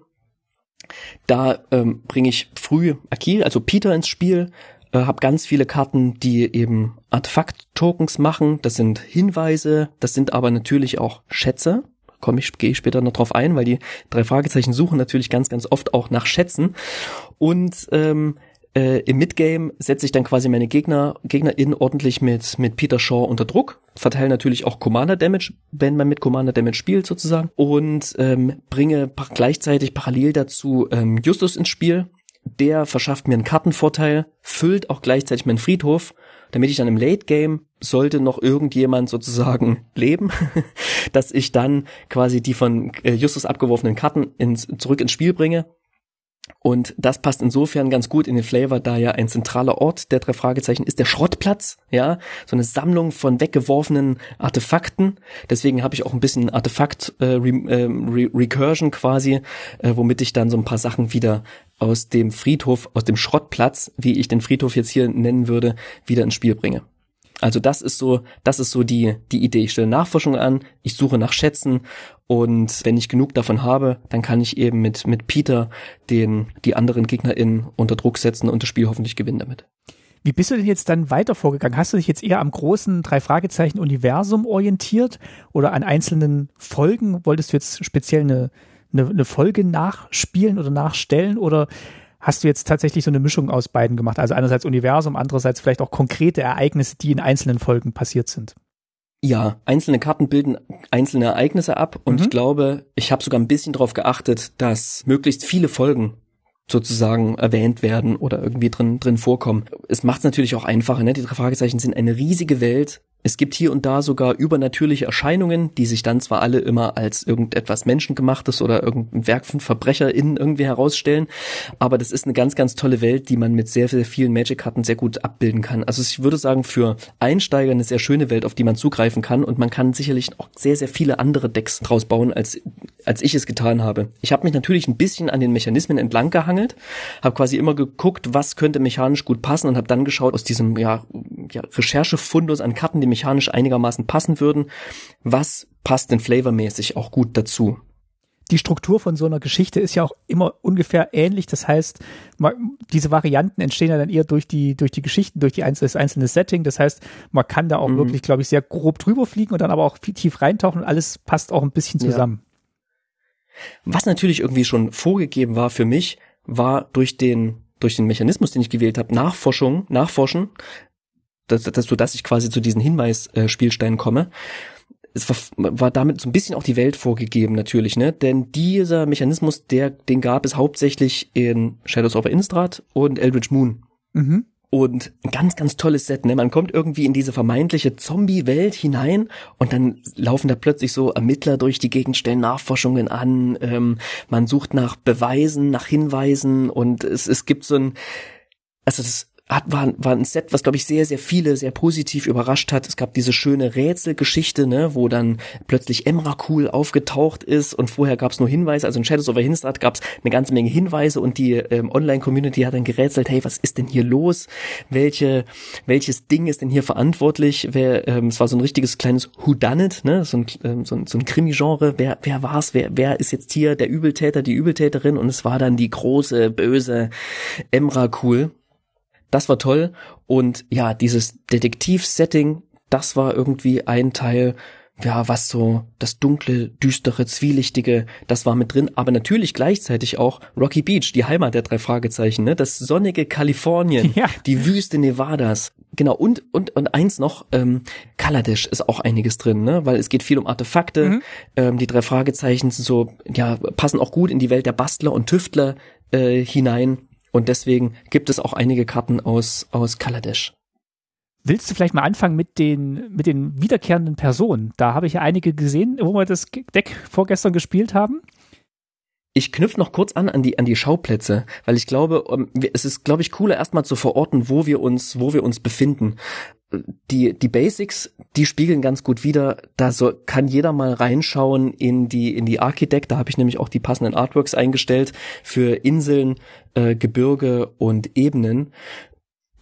[SPEAKER 1] da ähm, bringe ich früh Akil, also Peter ins Spiel, äh, habe ganz viele Karten, die eben Artefakt-Tokens machen. Das sind Hinweise, das sind aber natürlich auch Schätze. Komme ich, gehe ich später noch drauf ein, weil die drei Fragezeichen suchen natürlich ganz, ganz oft auch nach Schätzen. Und ähm, äh, im Midgame setze ich dann quasi meine Gegner, GegnerInnen ordentlich mit, mit Peter Shaw unter Druck, verteile natürlich auch Commander Damage, wenn man mit Commander Damage spielt sozusagen und ähm, bringe gleichzeitig parallel dazu ähm, Justus ins Spiel. Der verschafft mir einen Kartenvorteil, füllt auch gleichzeitig meinen Friedhof, damit ich dann im Late Game sollte noch irgendjemand sozusagen leben, dass ich dann quasi die von äh, Justus abgeworfenen Karten ins, zurück ins Spiel bringe und das passt insofern ganz gut in den Flavor, da ja ein zentraler Ort der drei Fragezeichen ist der Schrottplatz, ja, so eine Sammlung von weggeworfenen Artefakten. Deswegen habe ich auch ein bisschen Artefakt äh, Re äh, Re Recursion quasi, äh, womit ich dann so ein paar Sachen wieder aus dem Friedhof, aus dem Schrottplatz, wie ich den Friedhof jetzt hier nennen würde, wieder ins Spiel bringe. Also das ist so, das ist so die, die Idee. Ich stelle Nachforschung an, ich suche nach Schätzen und wenn ich genug davon habe, dann kann ich eben mit, mit Peter den, die anderen GegnerInnen unter Druck setzen und das Spiel hoffentlich gewinnen damit.
[SPEAKER 2] Wie bist du denn jetzt dann weiter vorgegangen? Hast du dich jetzt eher am großen drei Fragezeichen Universum orientiert oder an einzelnen Folgen? Wolltest du jetzt speziell eine, eine, eine Folge nachspielen oder nachstellen oder hast du jetzt tatsächlich so eine Mischung aus beiden gemacht? Also einerseits Universum, andererseits vielleicht auch konkrete Ereignisse, die in einzelnen Folgen passiert sind.
[SPEAKER 1] Ja, einzelne Karten bilden einzelne Ereignisse ab und
[SPEAKER 2] Mhm.
[SPEAKER 1] ich glaube, ich habe sogar ein bisschen darauf geachtet, dass möglichst viele Folgen sozusagen erwähnt werden oder irgendwie drin drin vorkommen. Es macht es natürlich auch einfacher. Ne? Die drei Fragezeichen sind eine riesige Welt. Es gibt hier und da sogar übernatürliche Erscheinungen, die sich dann zwar alle immer als irgendetwas Menschengemachtes oder irgendein Werk von VerbrecherInnen irgendwie herausstellen, aber das ist eine ganz, ganz tolle Welt, die man mit sehr, sehr vielen Magic-Karten sehr gut abbilden kann. Also ich würde sagen, für Einsteiger eine sehr schöne Welt, auf die man zugreifen kann und man kann sicherlich auch sehr, sehr viele andere Decks draus bauen, als, als ich es getan habe. Ich habe mich natürlich ein bisschen an den Mechanismen entlang gehangelt, habe quasi immer geguckt, was könnte mechanisch gut passen und habe dann geschaut aus diesem ja, ja, Recherchefundus an Karten, die mechanisch einigermaßen passen würden, was passt denn flavormäßig auch gut dazu.
[SPEAKER 2] Die Struktur von so einer Geschichte ist ja auch immer ungefähr ähnlich. Das heißt, man, diese Varianten entstehen ja dann eher durch die, durch die Geschichten, durch die einzelne, das einzelne Setting. Das heißt, man kann da auch
[SPEAKER 1] Mhm.
[SPEAKER 2] wirklich, glaube ich, sehr grob drüber fliegen und dann aber auch viel tief reintauchen und alles passt auch ein bisschen
[SPEAKER 1] Ja.
[SPEAKER 2] zusammen.
[SPEAKER 1] Was natürlich irgendwie schon vorgegeben war für mich, war durch den durch den Mechanismus, den ich gewählt habe, Nachforschung, Nachforschen, dass, dass, so dass ich quasi zu diesen Hinweisspielsteinen komme. Es war, war damit so ein bisschen auch die Welt vorgegeben natürlich, ne? Denn dieser Mechanismus, der den gab es hauptsächlich in Shadows over Innistrad und Eldritch Moon.
[SPEAKER 2] Mhm.
[SPEAKER 1] Und ein ganz, ganz tolles Set, ne? Man kommt irgendwie in diese vermeintliche Zombie-Welt hinein und dann laufen da plötzlich so Ermittler durch die Gegend, stellen Nachforschungen an, ähm, man sucht nach Beweisen, nach Hinweisen und es, es gibt so ein, also das hat, war, war ein Set, was glaube ich sehr, sehr viele sehr positiv überrascht hat. Es gab diese schöne Rätselgeschichte, ne, wo dann plötzlich Emrakul aufgetaucht ist und vorher gab es nur Hinweise. Also in Shadows of Hinstad gab es eine ganze Menge Hinweise und die ähm, Online-Community hat dann gerätselt, hey, was ist denn hier los? Welche, welches Ding ist denn hier verantwortlich? Wer, ähm, es war so ein richtiges kleines Whodunit, ne, so ein, ähm, so ein, so ein Krimi-Genre. Wer, wer war's? Wer, wer ist jetzt hier der Übeltäter, die Übeltäterin? Und es war dann die große, böse Emrakul. Das war toll. Und ja, dieses Detektiv-Setting, das war irgendwie ein Teil, ja, was so das dunkle, düstere, zwielichtige, das war mit drin, aber natürlich gleichzeitig auch Rocky Beach, die Heimat der drei Fragezeichen, ne? das sonnige Kalifornien, ja. die Wüste Nevadas, genau und und und eins noch, ähm, Kaladesh ist auch einiges drin, ne? weil es geht viel um Artefakte, mhm. ähm, die drei Fragezeichen sind so, ja, passen auch gut in die Welt der Bastler und Tüftler äh, hinein und deswegen gibt es auch einige Karten aus, aus Kaladesh.
[SPEAKER 2] Willst du vielleicht mal anfangen mit den, mit den wiederkehrenden Personen? Da habe ich ja einige gesehen, wo wir das Deck vorgestern gespielt haben.
[SPEAKER 1] Ich knüpfe noch kurz an an die an die Schauplätze, weil ich glaube, es ist glaube ich cooler erstmal zu verorten, wo wir uns wo wir uns befinden die, die Basics, die spiegeln ganz gut wieder. Da so, kann jeder mal reinschauen in die, in die Architect. Da habe ich nämlich auch die passenden Artworks eingestellt für Inseln, äh, Gebirge und Ebenen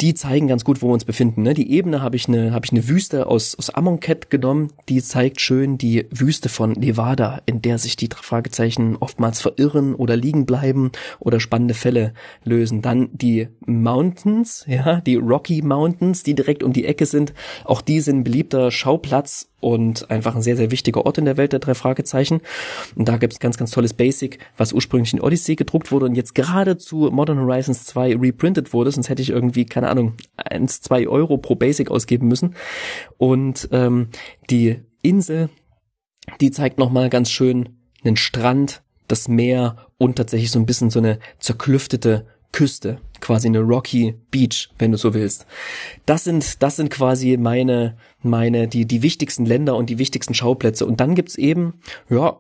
[SPEAKER 1] die zeigen ganz gut, wo wir uns befinden. Ne? Die Ebene habe ich eine habe ich Wüste aus aus Amonkhet genommen. Die zeigt schön die Wüste von Nevada, in der sich die Fragezeichen oftmals verirren oder liegen bleiben oder spannende Fälle lösen. Dann die Mountains, ja, die Rocky Mountains, die direkt um die Ecke sind. Auch die sind ein beliebter Schauplatz und einfach ein sehr, sehr wichtiger Ort in der Welt der drei Fragezeichen. Und da gibt's ganz, ganz tolles Basic, was ursprünglich in Odyssey gedruckt wurde und jetzt gerade zu Modern Horizons 2 reprintet wurde, sonst hätte ich irgendwie, keine Ahnung, eins, zwei Euro pro Basic ausgeben müssen. Und ähm, die Insel, die zeigt nochmal ganz schön einen Strand, das Meer und tatsächlich so ein bisschen so eine zerklüftete Küste, quasi eine Rocky Beach, wenn du so willst. Das sind, das sind quasi meine, meine, die, die wichtigsten Länder und die wichtigsten Schauplätze. Und dann gibt's eben, ja,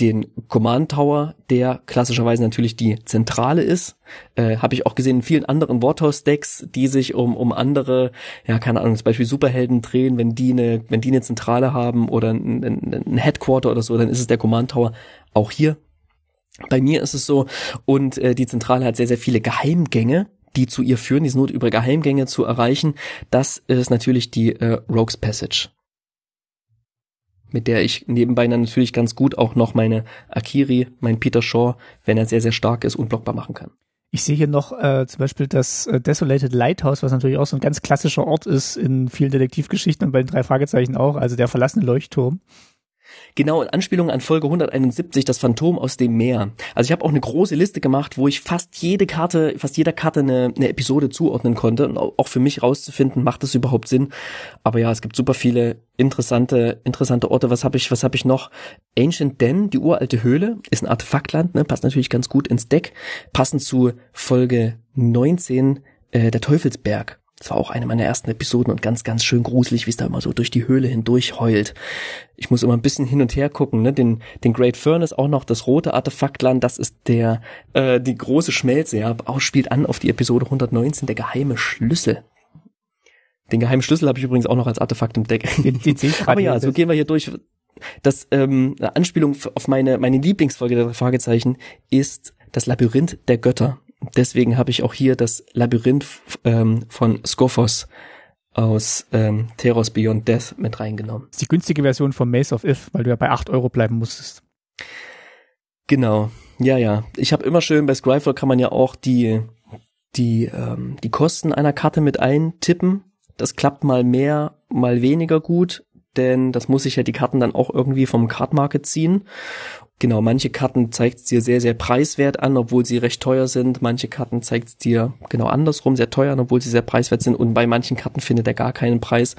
[SPEAKER 1] den Command Tower, der klassischerweise natürlich die Zentrale ist. Äh, Habe ich auch gesehen in vielen anderen Warthog-Decks, die sich um, um andere, ja, keine Ahnung, zum Beispiel Superhelden drehen, wenn die eine, wenn die eine Zentrale haben oder ein, ein, ein Headquarter oder so, dann ist es der Command Tower. Auch hier bei mir ist es so, und äh, die Zentrale hat sehr, sehr viele Geheimgänge, die zu ihr führen, die Not Geheimgänge zu erreichen. Das ist natürlich die äh, Rogues Passage. Mit der ich nebenbei dann natürlich ganz gut auch noch meine Akiri, mein Peter Shaw, wenn er sehr, sehr stark ist, unblockbar machen kann.
[SPEAKER 2] Ich sehe hier noch äh, zum Beispiel das äh, Desolated Lighthouse, was natürlich auch so ein ganz klassischer Ort ist in vielen Detektivgeschichten und bei den drei Fragezeichen auch, also der verlassene Leuchtturm.
[SPEAKER 1] Genau, in Anspielung an Folge 171, das Phantom aus dem Meer. Also ich habe auch eine große Liste gemacht, wo ich fast jede Karte, fast jeder Karte eine, eine Episode zuordnen konnte und auch für mich rauszufinden, macht das überhaupt Sinn. Aber ja, es gibt super viele interessante, interessante Orte. Was habe ich, was habe ich noch? Ancient Den, die uralte Höhle, ist ein Artefaktland, ne? passt natürlich ganz gut ins Deck. Passend zu Folge 19, äh, der Teufelsberg. Das war auch eine meiner ersten Episoden und ganz, ganz schön gruselig, wie es da immer so durch die Höhle hindurch heult. Ich muss immer ein bisschen hin und her gucken, ne? Den, den Great Furnace auch noch, das rote Artefaktland, das ist der, äh, die große Schmelze, ja, auch spielt an auf die Episode 119, der geheime Schlüssel. Den geheimen Schlüssel habe ich übrigens auch noch als Artefakt im Deck. Aber ja, so gehen wir hier durch. Das ähm, Anspielung auf meine meine Lieblingsfolge der Fragezeichen ist das Labyrinth der Götter. Deswegen habe ich auch hier das Labyrinth ähm, von Skophos aus ähm, Teros Beyond Death mit reingenommen. Das
[SPEAKER 2] ist die günstige Version von Maze of If, weil du ja bei 8 Euro bleiben musstest.
[SPEAKER 1] Genau, ja, ja. Ich habe immer schön, bei Scryfall kann man ja auch die, die, ähm, die Kosten einer Karte mit eintippen. Das klappt mal mehr, mal weniger gut, denn das muss ich ja die Karten dann auch irgendwie vom Card Market ziehen. Genau, manche Karten zeigt es dir sehr, sehr preiswert an, obwohl sie recht teuer sind. Manche Karten zeigt es dir genau andersrum, sehr teuer an, obwohl sie sehr preiswert sind. Und bei manchen Karten findet er gar keinen Preis.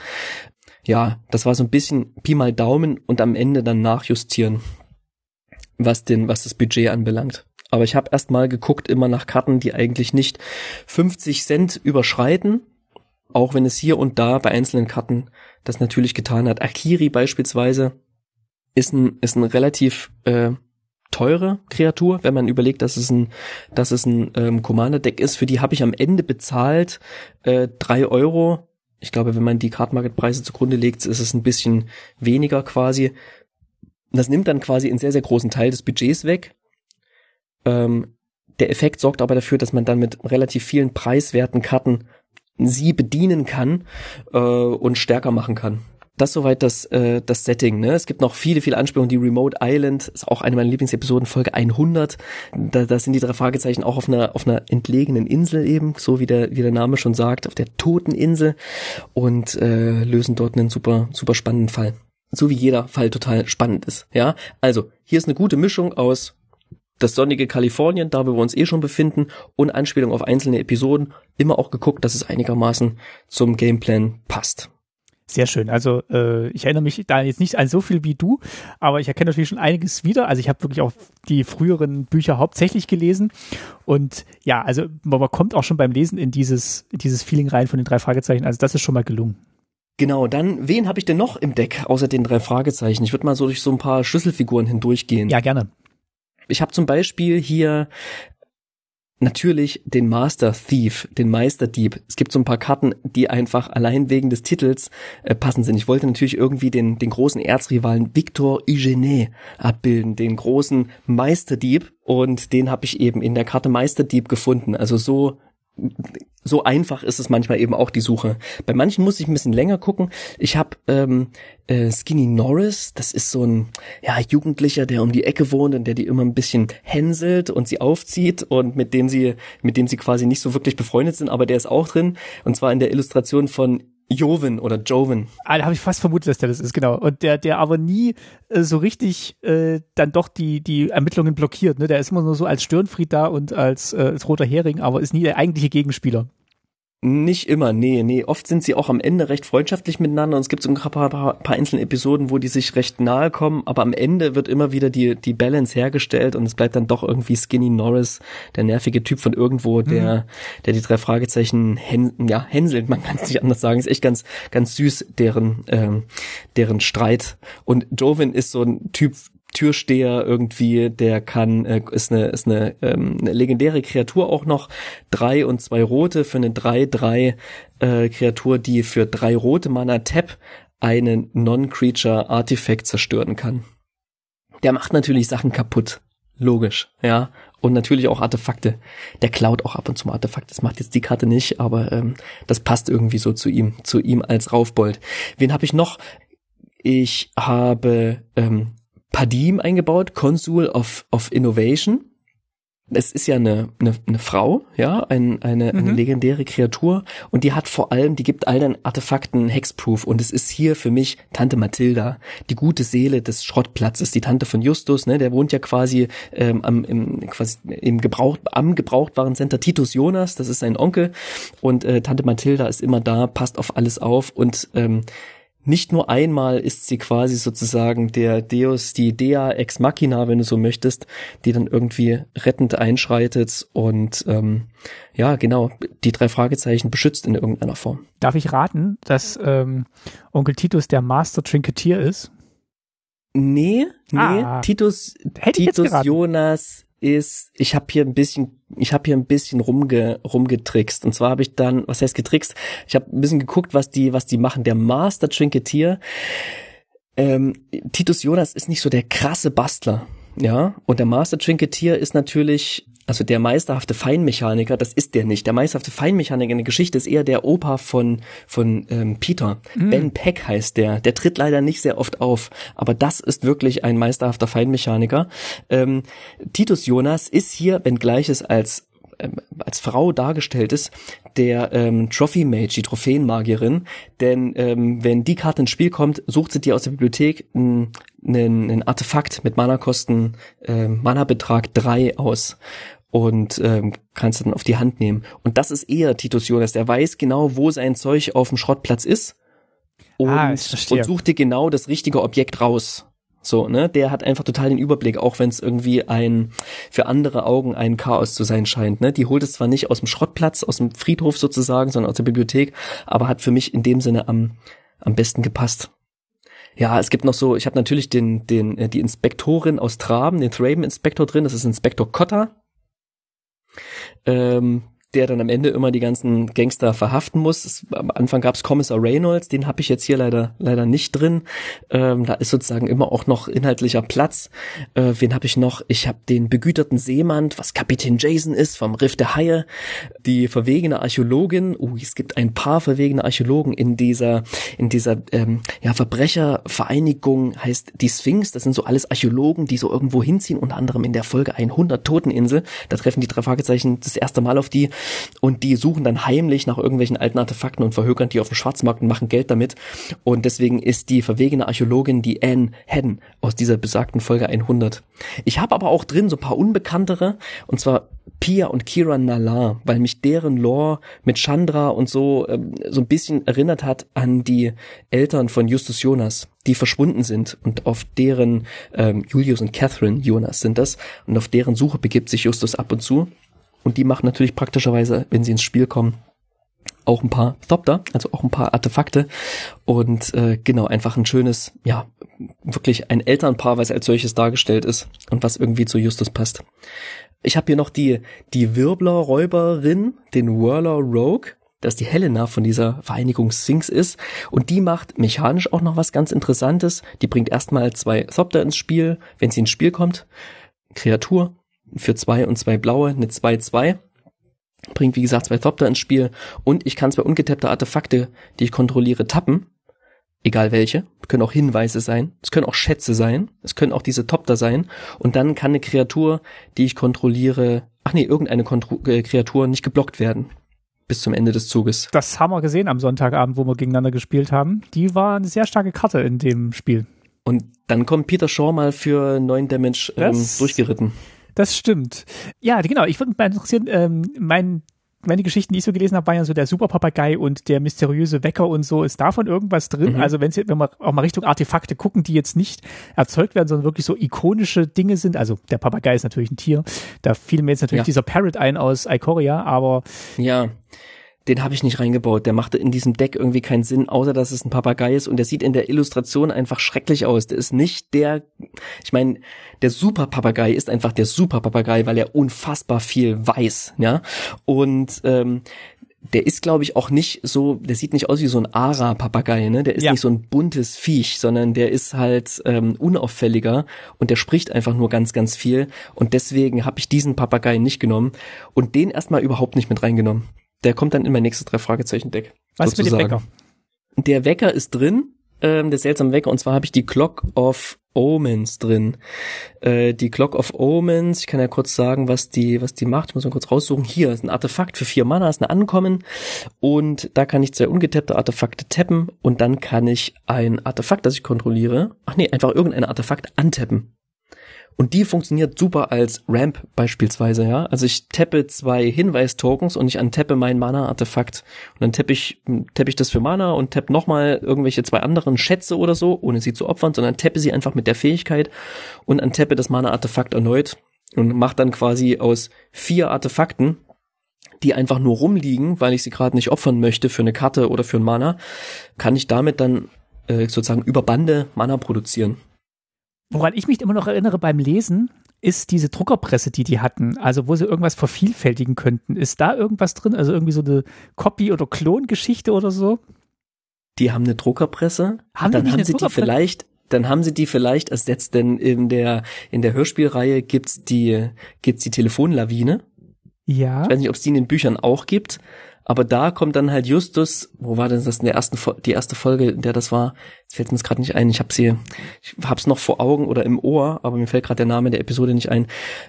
[SPEAKER 1] Ja, das war so ein bisschen Pi mal Daumen und am Ende dann nachjustieren, was den, was das Budget anbelangt. aber ich habe erst mal geguckt immer nach Karten, die eigentlich nicht 50 Cent überschreiten, auch wenn es hier und da bei einzelnen Karten das natürlich getan hat. Akiri beispielsweise ist ein, ist ein relativ äh, teure Kreatur, wenn man überlegt, dass es ein, dass es ein ähm, Commander-Deck ist. Für die habe ich am Ende bezahlt äh, drei Euro. Ich glaube, wenn man die Card Market Preise zugrunde legt, ist es ein bisschen weniger quasi. Das nimmt dann quasi einen sehr, sehr großen Teil des Budgets weg. Ähm, der Effekt sorgt aber dafür, dass man dann mit relativ vielen preiswerten Karten sie bedienen kann äh, und stärker machen kann. Das soweit das, äh, das Setting. Ne? Es gibt noch viele, viele Anspielungen. Die Remote Island ist auch eine meiner Lieblingsepisoden, Folge 100. Da, da sind die drei Fragezeichen auch auf einer, auf einer entlegenen Insel eben, so wie der, wie der Name schon sagt, auf der toten Insel und äh, lösen dort einen super, super spannenden Fall. So wie jeder Fall total spannend ist. Ja, also hier ist eine gute Mischung aus das sonnige Kalifornien, da wo wir uns eh schon befinden, und Anspielung auf einzelne Episoden, immer auch geguckt, dass es einigermaßen zum Gameplan passt.
[SPEAKER 2] Sehr schön. Also äh, ich erinnere mich da jetzt nicht an so viel wie du, aber ich erkenne natürlich schon einiges wieder. Also ich habe wirklich auch die früheren Bücher hauptsächlich gelesen und ja, also man kommt auch schon beim Lesen in dieses in dieses Feeling rein von den drei Fragezeichen. Also das ist schon mal gelungen.
[SPEAKER 1] Genau, dann wen habe ich denn noch im Deck außer den drei Fragezeichen? Ich würde mal so durch so ein paar Schlüsselfiguren hindurchgehen.
[SPEAKER 2] Ja, gerne.
[SPEAKER 1] Ich habe zum Beispiel hier natürlich den Master Thief, den Meisterdieb. Es gibt so ein paar Karten, die einfach allein wegen des Titels äh, passen sind. Ich wollte natürlich irgendwie den, den großen Erzrivalen Victor Eugene abbilden, den großen Meisterdieb. Und den habe ich eben in der Karte Meisterdieb gefunden. Also so so einfach ist es manchmal eben auch die Suche. Bei manchen muss ich ein bisschen länger gucken. Ich habe ähm, äh, Skinny Norris, das ist so ein ja, Jugendlicher, der um die Ecke wohnt und der die immer ein bisschen hänselt und sie aufzieht und mit dem sie, mit dem sie quasi nicht so wirklich befreundet sind, aber der ist auch drin. Und zwar in der Illustration von Joven oder Joven.
[SPEAKER 2] Ah, da habe ich fast vermutet, dass der das ist, genau. Und der, der aber nie äh, so richtig äh, dann doch die, die Ermittlungen blockiert. Ne? Der ist immer nur so als Störenfried da und als, äh, als roter Hering, aber ist nie der eigentliche Gegenspieler.
[SPEAKER 1] Nicht immer, nee, nee. Oft sind sie auch am Ende recht freundschaftlich miteinander und es gibt so ein paar, paar, paar einzelne Episoden, wo die sich recht nahe kommen, aber am Ende wird immer wieder die, die Balance hergestellt und es bleibt dann doch irgendwie Skinny Norris, der nervige Typ von irgendwo, der, mhm. der die drei Fragezeichen hän, ja, hänselt, man kann es nicht anders sagen. Ist echt ganz, ganz süß, deren, ähm, deren Streit. Und Joven ist so ein Typ, Türsteher irgendwie, der kann, äh, ist eine, ist eine, ähm, eine legendäre Kreatur auch noch, drei und zwei rote für eine drei drei äh, Kreatur, die für drei rote Mana Tap einen Non-Creature Artifact zerstören kann. Der macht natürlich Sachen kaputt. Logisch, ja. Und natürlich auch Artefakte. Der klaut auch ab und zu mal Artefakte. Das macht jetzt die Karte nicht, aber ähm, das passt irgendwie so zu ihm, zu ihm als Raufbold. Wen habe ich noch? Ich habe ähm, Padim eingebaut, Consul of, of Innovation. Es ist ja eine, eine, eine Frau, ja, ein, eine, mhm. eine legendäre Kreatur. Und die hat vor allem, die gibt all den Artefakten Hexproof. Und es ist hier für mich Tante Mathilda, die gute Seele des Schrottplatzes, die Tante von Justus, ne, der wohnt ja quasi ähm, am im, quasi im Gebrauch, am Gebrauchtwarencenter Titus Jonas, das ist sein Onkel. Und äh, Tante Mathilda ist immer da, passt auf alles auf. Und ähm, nicht nur einmal ist sie quasi sozusagen der Deus, die Dea ex machina, wenn du so möchtest, die dann irgendwie rettend einschreitet und ähm, ja, genau, die drei Fragezeichen beschützt in irgendeiner Form.
[SPEAKER 2] Darf ich raten, dass ähm, Onkel Titus der Master Trinketier ist?
[SPEAKER 1] Nee, nee, ah, Titus, Titus Jonas ist, ich habe hier ein bisschen, ich habe hier ein bisschen rumge, rumgetrickst. Und zwar habe ich dann, was heißt getrickst? Ich habe ein bisschen geguckt, was die, was die machen. Der Master Trinketier, ähm, Titus Jonas ist nicht so der krasse Bastler. Ja, und der Master Trinketier ist natürlich also der meisterhafte Feinmechaniker, das ist der nicht. Der meisterhafte Feinmechaniker in der Geschichte ist eher der Opa von, von ähm, Peter. Mhm. Ben Peck heißt der. Der tritt leider nicht sehr oft auf, aber das ist wirklich ein meisterhafter Feinmechaniker. Ähm, Titus Jonas ist hier, wenngleich es als ähm, als Frau dargestellt ist, der ähm, Trophy Mage, die Trophäenmagierin. Denn ähm, wenn die Karte ins Spiel kommt, sucht sie dir aus der Bibliothek ein, ein, ein Artefakt mit Mana-Kosten, äh, Mana-Betrag drei aus und ähm, kannst du dann auf die Hand nehmen. Und das ist eher Titus Jonas, der weiß genau, wo sein Zeug auf dem Schrottplatz ist und, ah, und sucht dir genau das richtige Objekt raus. So, ne, der hat einfach total den Überblick, auch wenn es irgendwie ein für andere Augen ein Chaos zu sein scheint. Ne, die holt es zwar nicht aus dem Schrottplatz, aus dem Friedhof sozusagen, sondern aus der Bibliothek, aber hat für mich in dem Sinne am am besten gepasst. Ja, es gibt noch so, ich habe natürlich den den äh, die Inspektorin aus Traben, den Thraben Inspektor drin. Das ist Inspektor Cotter. Ähm, der dann am Ende immer die ganzen Gangster verhaften muss. Es, am Anfang gab es Kommissar Reynolds, den habe ich jetzt hier leider leider nicht drin. Ähm, da ist sozusagen immer auch noch inhaltlicher Platz. Äh, wen habe ich noch? Ich habe den begüterten Seemann, was Kapitän Jason ist vom Riff der Haie, die verwegene Archäologin. Uh, es gibt ein paar verwegene Archäologen in dieser in dieser ähm, ja Verbrechervereinigung heißt die Sphinx. Das sind so alles Archäologen, die so irgendwo hinziehen. Unter anderem in der Folge 100 Toteninsel. Da treffen die drei Fragezeichen das erste Mal auf die und die suchen dann heimlich nach irgendwelchen alten Artefakten und verhökern die auf dem Schwarzmarkt und machen Geld damit. Und deswegen ist die verwegene Archäologin die Anne Hedden aus dieser besagten Folge 100. Ich habe aber auch drin so ein paar unbekanntere und zwar Pia und Kira Nala, weil mich deren Lore mit Chandra und so ähm, so ein bisschen erinnert hat an die Eltern von Justus Jonas, die verschwunden sind und auf deren ähm, Julius und Catherine Jonas sind das und auf deren Suche begibt sich Justus ab und zu und die machen natürlich praktischerweise, wenn sie ins Spiel kommen, auch ein paar Thopter, also auch ein paar Artefakte und äh, genau einfach ein schönes, ja wirklich ein Elternpaar, was als solches dargestellt ist und was irgendwie zu Justus passt. Ich habe hier noch die die Wirbler-Räuberin, den Whirler Rogue, dass die Helena von dieser Vereinigung Sphinx ist und die macht mechanisch auch noch was ganz Interessantes. Die bringt erstmal zwei Thopter ins Spiel, wenn sie ins Spiel kommt. Kreatur für zwei und zwei blaue, eine 2-2. Bringt, wie gesagt, zwei Thopter ins Spiel. Und ich kann zwei ungetappte Artefakte, die ich kontrolliere, tappen. Egal welche. können auch Hinweise sein. Es können auch Schätze sein. Es können auch diese Topter sein. Und dann kann eine Kreatur, die ich kontrolliere, ach nee, irgendeine Kontro äh, Kreatur nicht geblockt werden. Bis zum Ende des Zuges.
[SPEAKER 2] Das haben wir gesehen am Sonntagabend, wo wir gegeneinander gespielt haben. Die war eine sehr starke Karte in dem Spiel.
[SPEAKER 1] Und dann kommt Peter Shaw mal für neun Damage ähm, durchgeritten.
[SPEAKER 2] Das stimmt. Ja, genau. Ich würde mich mal interessieren, ähm, mein meine Geschichten, die ich so gelesen habe, waren ja so der Superpapagei und der mysteriöse Wecker und so. Ist davon irgendwas drin? Mhm. Also wenn wenn wir auch mal Richtung Artefakte gucken, die jetzt nicht erzeugt werden, sondern wirklich so ikonische Dinge sind. Also der Papagei ist natürlich ein Tier. Da fiel mir jetzt natürlich ja. dieser Parrot ein aus Ikoria, aber
[SPEAKER 1] ja den habe ich nicht reingebaut. Der machte in diesem Deck irgendwie keinen Sinn, außer dass es ein Papagei ist und der sieht in der Illustration einfach schrecklich aus. Der ist nicht der, ich meine, der Super Papagei ist einfach der Super Papagei, weil er unfassbar viel weiß, ja. Und ähm, der ist, glaube ich, auch nicht so, der sieht nicht aus wie so ein Ara-Papagei, ne? Der ist ja. nicht so ein buntes Viech, sondern der ist halt ähm, unauffälliger und der spricht einfach nur ganz, ganz viel. Und deswegen habe ich diesen Papagei nicht genommen und den erstmal überhaupt nicht mit reingenommen. Der kommt dann in mein nächstes drei Fragezeichen Deck.
[SPEAKER 2] Was sozusagen. mit dem Wecker?
[SPEAKER 1] Der Wecker ist drin, ähm, der seltsame Wecker, und zwar habe ich die Clock of Omens drin. Äh, die Clock of Omens, ich kann ja kurz sagen, was die, was die macht. Ich muss mal kurz raussuchen. Hier ist ein Artefakt für vier Mana, ist ein Ankommen. Und da kann ich zwei ungetappte Artefakte tappen und dann kann ich ein Artefakt, das ich kontrolliere, ach nee, einfach irgendein Artefakt antappen. Und die funktioniert super als Ramp beispielsweise, ja. Also ich tappe zwei Hinweistokens und ich antappe mein Mana-Artefakt. Und dann tappe ich, tappe ich das für Mana und tappe nochmal irgendwelche zwei anderen Schätze oder so, ohne sie zu opfern, sondern tappe sie einfach mit der Fähigkeit und antappe das Mana-Artefakt erneut und mache dann quasi aus vier Artefakten die einfach nur rumliegen, weil ich sie gerade nicht opfern möchte für eine Karte oder für ein Mana, kann ich damit dann äh, sozusagen über Bande Mana produzieren.
[SPEAKER 2] Woran ich mich immer noch erinnere beim Lesen, ist diese Druckerpresse, die die hatten, also wo sie irgendwas vervielfältigen könnten. Ist da irgendwas drin? Also irgendwie so eine Copy- oder Klongeschichte oder so?
[SPEAKER 1] Die haben eine Druckerpresse. Haben dann die haben sie die vielleicht, dann haben sie die vielleicht ersetzt, denn in der in der Hörspielreihe gibt's die gibt's die Telefonlawine.
[SPEAKER 2] Ja.
[SPEAKER 1] Ich weiß nicht, ob es die in den Büchern auch gibt, aber da kommt dann halt Justus, wo war denn das in der ersten die erste Folge, in der das war? Fällt mir jetzt gerade nicht ein. Ich habe sie, ich hab's noch vor Augen oder im Ohr, aber mir fällt gerade der Name der Episode nicht ein.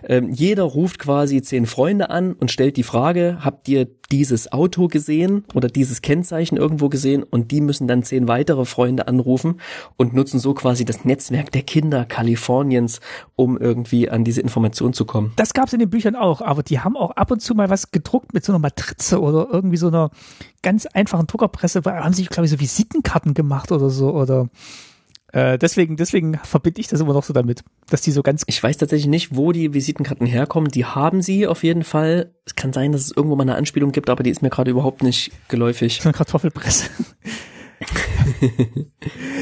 [SPEAKER 1] Ähm, jeder ruft quasi zehn Freunde an und stellt die Frage: Habt ihr dieses Auto gesehen oder dieses Kennzeichen irgendwo gesehen? Und die müssen dann zehn weitere Freunde anrufen und nutzen so quasi das Netzwerk der Kinder Kaliforniens, um irgendwie an diese Information zu kommen.
[SPEAKER 2] Das gab's in den Büchern auch, aber die haben auch ab und zu mal was gedruckt mit so einer Matrize oder irgendwie so einer ganz einfachen Druckerpresse, haben sich, glaube ich, so Visitenkarten gemacht oder so, oder Äh, deswegen, deswegen verbinde ich das immer noch so damit, dass die so ganz.
[SPEAKER 1] Ich weiß tatsächlich nicht, wo die Visitenkarten herkommen. Die haben sie auf jeden Fall. Es kann sein, dass es irgendwo mal eine Anspielung gibt, aber die ist mir gerade überhaupt nicht geläufig.
[SPEAKER 2] So eine Kartoffelpresse.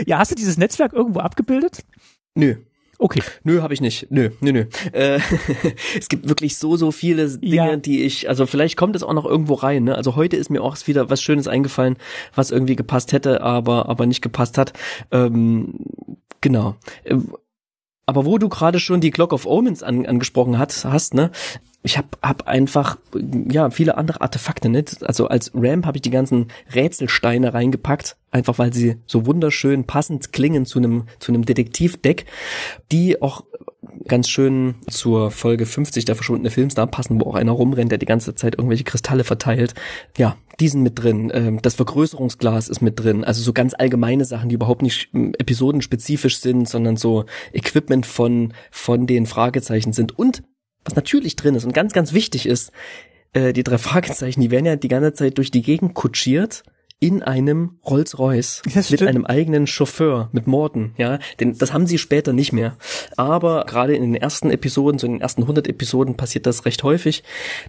[SPEAKER 2] ja, hast du dieses Netzwerk irgendwo abgebildet?
[SPEAKER 1] Nö.
[SPEAKER 2] Okay.
[SPEAKER 1] Nö, habe ich nicht. Nö, nö, nö. Äh, es gibt wirklich so, so viele Dinge, ja. die ich, also vielleicht kommt es auch noch irgendwo rein. Ne? Also heute ist mir auch wieder was Schönes eingefallen, was irgendwie gepasst hätte, aber, aber nicht gepasst hat. Ähm, genau. Ähm, aber wo du gerade schon die Clock of Omens an, angesprochen hast, hast, ne? Ich habe hab einfach ja viele andere Artefakte nicht. Also als Ramp habe ich die ganzen Rätselsteine reingepackt, einfach weil sie so wunderschön passend klingen zu einem zu einem Detektivdeck, die auch ganz schön zur Folge 50 der verschwundene Filmstar passen, wo auch einer rumrennt, der die ganze Zeit irgendwelche Kristalle verteilt. Ja, die sind mit drin. Ähm, das Vergrößerungsglas ist mit drin. Also so ganz allgemeine Sachen, die überhaupt nicht ähm, episodenspezifisch sind, sondern so Equipment von von den Fragezeichen sind und was natürlich drin ist und ganz, ganz wichtig ist, äh, die drei Fragezeichen, die werden ja die ganze Zeit durch die Gegend kutschiert in einem Rolls-Royce mit einem eigenen Chauffeur, mit Morten, ja, denn das haben sie später nicht mehr. Aber gerade in den ersten Episoden, so in den ersten 100 Episoden passiert das recht häufig,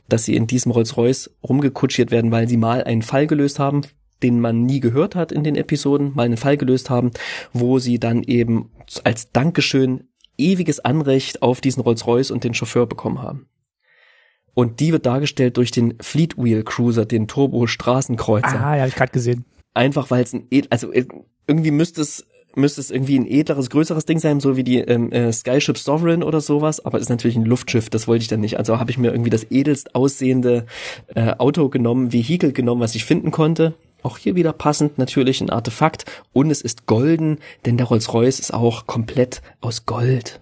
[SPEAKER 1] dass sie in diesem Rolls-Royce rumgekutschiert werden, weil sie mal einen Fall gelöst haben, den man nie gehört hat in den Episoden, mal einen Fall gelöst haben, wo sie dann eben als Dankeschön ewiges Anrecht auf diesen Rolls-Royce und den Chauffeur bekommen haben. Und die wird dargestellt durch den Fleetwheel Cruiser, den Turbo Straßenkreuzer.
[SPEAKER 2] Ah, ja, hab ich gerade gesehen.
[SPEAKER 1] Einfach weil es ein, also äh, irgendwie müsste es müsste es irgendwie ein edleres, größeres Ding sein, so wie die ähm, äh, Skyship Sovereign oder sowas, aber ist natürlich ein Luftschiff, das wollte ich dann nicht. Also habe ich mir irgendwie das edelst aussehende äh, Auto genommen, Vehikel genommen, was ich finden konnte. Auch hier wieder passend natürlich ein Artefakt und es ist golden, denn der Rolls-Royce ist auch komplett aus Gold.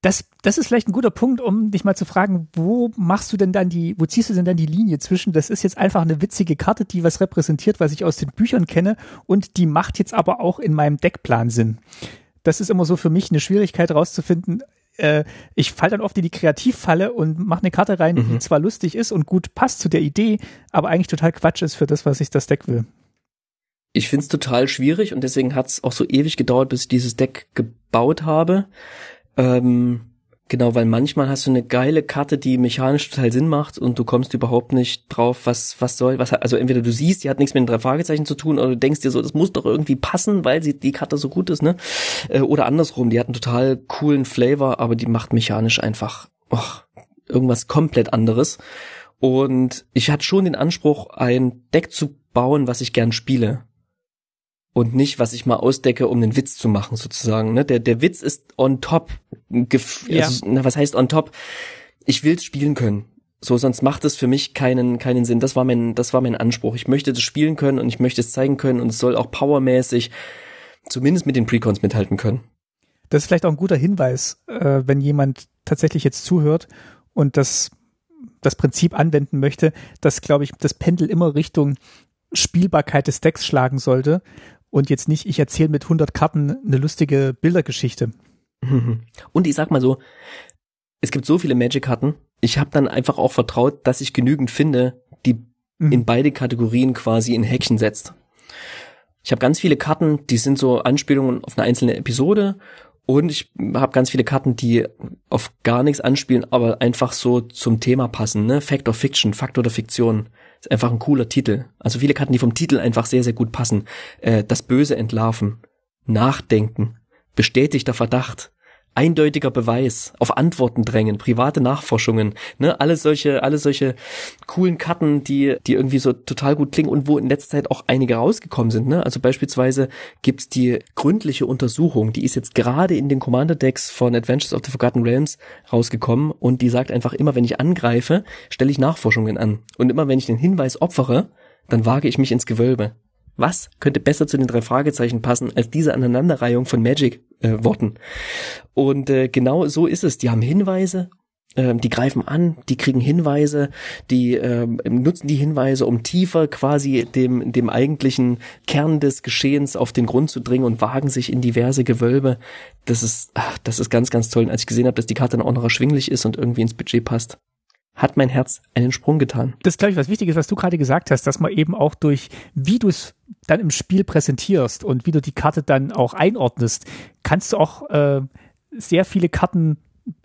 [SPEAKER 2] Das, das ist vielleicht ein guter Punkt, um dich mal zu fragen, wo machst du denn dann die, wo ziehst du denn dann die Linie zwischen, das ist jetzt einfach eine witzige Karte, die was repräsentiert, was ich aus den Büchern kenne und die macht jetzt aber auch in meinem Deckplan Sinn. Das ist immer so für mich eine Schwierigkeit rauszufinden, äh, ich falle dann oft in die Kreativfalle und mache eine Karte rein, mhm. die zwar lustig ist und gut passt zu der Idee, aber eigentlich total Quatsch ist für das, was ich das Deck will.
[SPEAKER 1] Ich find's total schwierig und deswegen hat's auch so ewig gedauert, bis ich dieses Deck gebaut habe. Ähm, Genau, weil manchmal hast du eine geile Karte, die mechanisch total Sinn macht und du kommst überhaupt nicht drauf, was, was soll, was, also entweder du siehst, die hat nichts mit den drei Fragezeichen zu tun oder du denkst dir so, das muss doch irgendwie passen, weil sie, die Karte so gut ist, ne? Äh, oder andersrum, die hat einen total coolen Flavor, aber die macht mechanisch einfach, och, irgendwas komplett anderes. Und ich hatte schon den Anspruch, ein Deck zu bauen, was ich gern spiele und nicht, was ich mal ausdecke, um einen Witz zu machen, sozusagen. Ne? Der, der Witz ist on top. Ja. Also, na, was heißt on top? Ich will's spielen können. So, sonst macht es für mich keinen, keinen Sinn. Das war mein, das war mein Anspruch. Ich möchte das spielen können und ich möchte es zeigen können und es soll auch powermäßig zumindest mit den Precons mithalten können.
[SPEAKER 2] Das ist vielleicht auch ein guter Hinweis, äh, wenn jemand tatsächlich jetzt zuhört und das, das Prinzip anwenden möchte, dass, glaube ich, das Pendel immer Richtung Spielbarkeit des Decks schlagen sollte und jetzt nicht, ich erzähle mit 100 Karten eine lustige Bildergeschichte.
[SPEAKER 1] Und ich sag mal so, es gibt so viele Magic-Karten, ich habe dann einfach auch vertraut, dass ich genügend finde, die mhm. in beide Kategorien quasi in Häkchen setzt. Ich habe ganz viele Karten, die sind so Anspielungen auf eine einzelne Episode und ich habe ganz viele Karten, die auf gar nichts anspielen, aber einfach so zum Thema passen. Ne? Fact or Fiction, Fakt oder Fiktion. Ist einfach ein cooler Titel. Also viele Karten, die vom Titel einfach sehr, sehr gut passen. Äh, das Böse entlarven. Nachdenken. Bestätigter Verdacht eindeutiger Beweis, auf Antworten drängen, private Nachforschungen, ne, alle solche, alle solche coolen Karten, die, die irgendwie so total gut klingen und wo in letzter Zeit auch einige rausgekommen sind, ne? Also beispielsweise gibt's die gründliche Untersuchung, die ist jetzt gerade in den Commander Decks von Adventures of the Forgotten Realms rausgekommen und die sagt einfach immer, wenn ich angreife, stelle ich Nachforschungen an und immer wenn ich den Hinweis opfere, dann wage ich mich ins Gewölbe. Was könnte besser zu den drei Fragezeichen passen als diese Aneinanderreihung von Magic-Worten? Äh, und äh, genau so ist es. Die haben Hinweise, äh, die greifen an, die kriegen Hinweise, die äh, nutzen die Hinweise, um tiefer quasi dem, dem eigentlichen Kern des Geschehens auf den Grund zu dringen und wagen sich in diverse Gewölbe. Das ist, ach, das ist ganz, ganz toll. Und als ich gesehen habe, dass die Karte dann auch noch erschwinglich ist und irgendwie ins Budget passt, hat mein Herz einen Sprung getan.
[SPEAKER 2] Das ist, glaube ich, was Wichtiges, was du gerade gesagt hast, dass man eben auch durch, wie du es dann im Spiel präsentierst und wie du die Karte dann auch einordnest, kannst du auch äh, sehr viele Karten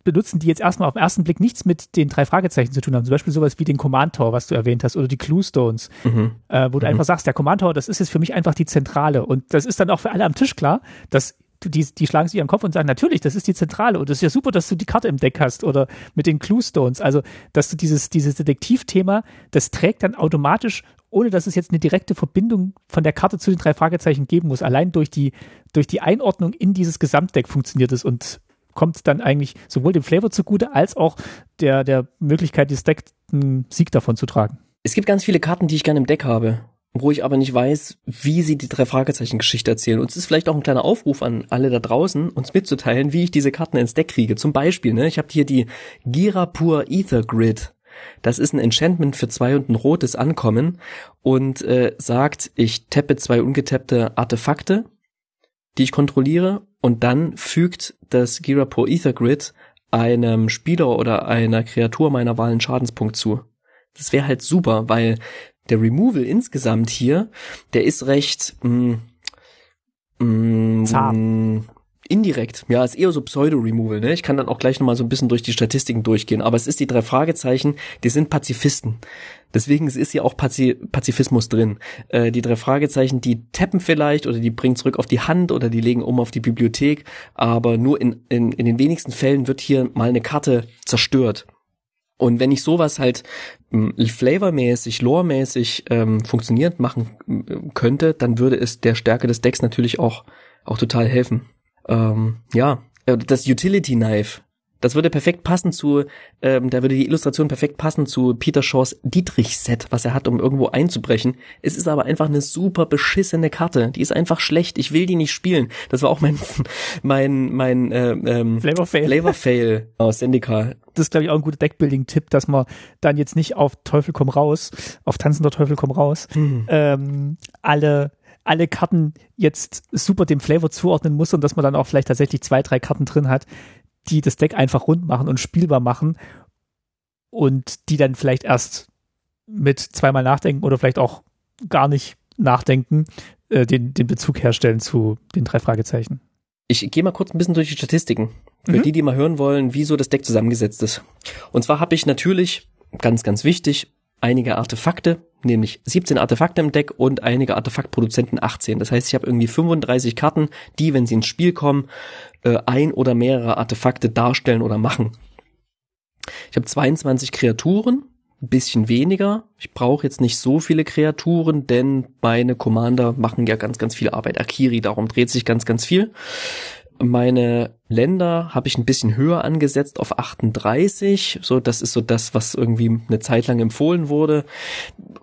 [SPEAKER 2] benutzen, die jetzt erstmal auf den ersten Blick nichts mit den drei Fragezeichen zu tun haben. Zum Beispiel sowas wie den Command Tower, was du erwähnt hast, oder die Clue Stones, mhm. äh, wo du mhm. einfach sagst, der Command Tower, das ist jetzt für mich einfach die Zentrale. Und das ist dann auch für alle am Tisch klar, dass die, die schlagen sich am Kopf und sagen, natürlich, das ist die Zentrale und es ist ja super, dass du die Karte im Deck hast oder mit den Clue Stones. Also, dass du dieses, dieses Detektivthema, das trägt dann automatisch, ohne dass es jetzt eine direkte Verbindung von der Karte zu den drei Fragezeichen geben muss. Allein durch die, durch die Einordnung in dieses Gesamtdeck funktioniert es und kommt dann eigentlich sowohl dem Flavor zugute als auch der, der Möglichkeit, dieses Deck einen Sieg davon zu tragen.
[SPEAKER 1] Es gibt ganz viele Karten, die ich gerne im Deck habe, wo ich aber nicht weiß, wie sie die drei Fragezeichen Geschichte erzählen. Und es ist vielleicht auch ein kleiner Aufruf an alle da draußen, uns mitzuteilen, wie ich diese Karten ins Deck kriege. Zum Beispiel, ne, ich habe hier die Girapur Ether Grid. Das ist ein Enchantment für zwei und ein rotes Ankommen und äh, sagt, ich tappe zwei ungetappte Artefakte, die ich kontrolliere und dann fügt das Girapur Ether Grid einem Spieler oder einer Kreatur meiner Wahl einen Schadenspunkt zu. Das wäre halt super, weil der Removal insgesamt hier, der ist recht mh, mm, mh, mm, Indirekt, ja, ist eher so Pseudo-Removal, ne? Ich kann dann auch gleich nochmal so ein bisschen durch die Statistiken durchgehen, aber es ist die drei Fragezeichen, die sind Pazifisten. Deswegen ist ja auch Pazifismus drin. Äh, die drei Fragezeichen, die tappen vielleicht oder die bringen zurück auf die Hand oder die legen um auf die Bibliothek, aber nur in, in, in den wenigsten Fällen wird hier mal eine Karte zerstört. Und wenn ich sowas halt ähm, flavormäßig, loremäßig ähm, funktionierend machen äh, könnte, dann würde es der Stärke des Decks natürlich auch, auch total helfen. Ähm, ja, äh, das Utility Knife das würde perfekt passen zu, ähm, da würde die Illustration perfekt passen zu Peter Shaws Dietrich-Set, was er hat, um irgendwo einzubrechen. Es ist aber einfach eine super beschissene Karte. Die ist einfach schlecht. Ich will die nicht spielen. Das war auch mein mein mein äh, ähm,
[SPEAKER 2] Flavor Fail.
[SPEAKER 1] Flavor Fail aus Sendika.
[SPEAKER 2] Das ist glaube ich auch ein guter Deckbuilding-Tipp, dass man dann jetzt nicht auf Teufel komm raus, auf tanzender Teufel komm raus, mhm. ähm, alle alle Karten jetzt super dem Flavor zuordnen muss und dass man dann auch vielleicht tatsächlich zwei, drei Karten drin hat, die das Deck einfach rund machen und spielbar machen und die dann vielleicht erst mit zweimal nachdenken oder vielleicht auch gar nicht nachdenken, äh, den, den Bezug herstellen zu den drei Fragezeichen.
[SPEAKER 1] Ich gehe mal kurz ein bisschen durch die Statistiken. Für mhm. die, die mal hören wollen, wie so das Deck zusammengesetzt ist. Und zwar habe ich natürlich, ganz, ganz wichtig, einige Artefakte, nämlich 17 Artefakte im Deck und einige Artefaktproduzenten 18. Das heißt, ich habe irgendwie 35 Karten, die, wenn sie ins Spiel kommen, äh, ein oder mehrere Artefakte darstellen oder machen. Ich habe 22 Kreaturen, ein bisschen weniger. Ich brauche jetzt nicht so viele Kreaturen, denn meine Commander machen ja ganz, ganz viel Arbeit. Akiri, darum dreht sich ganz, ganz viel. Meine Länder habe ich ein bisschen höher angesetzt auf 38. So, das ist so das, was irgendwie eine Zeit lang empfohlen wurde.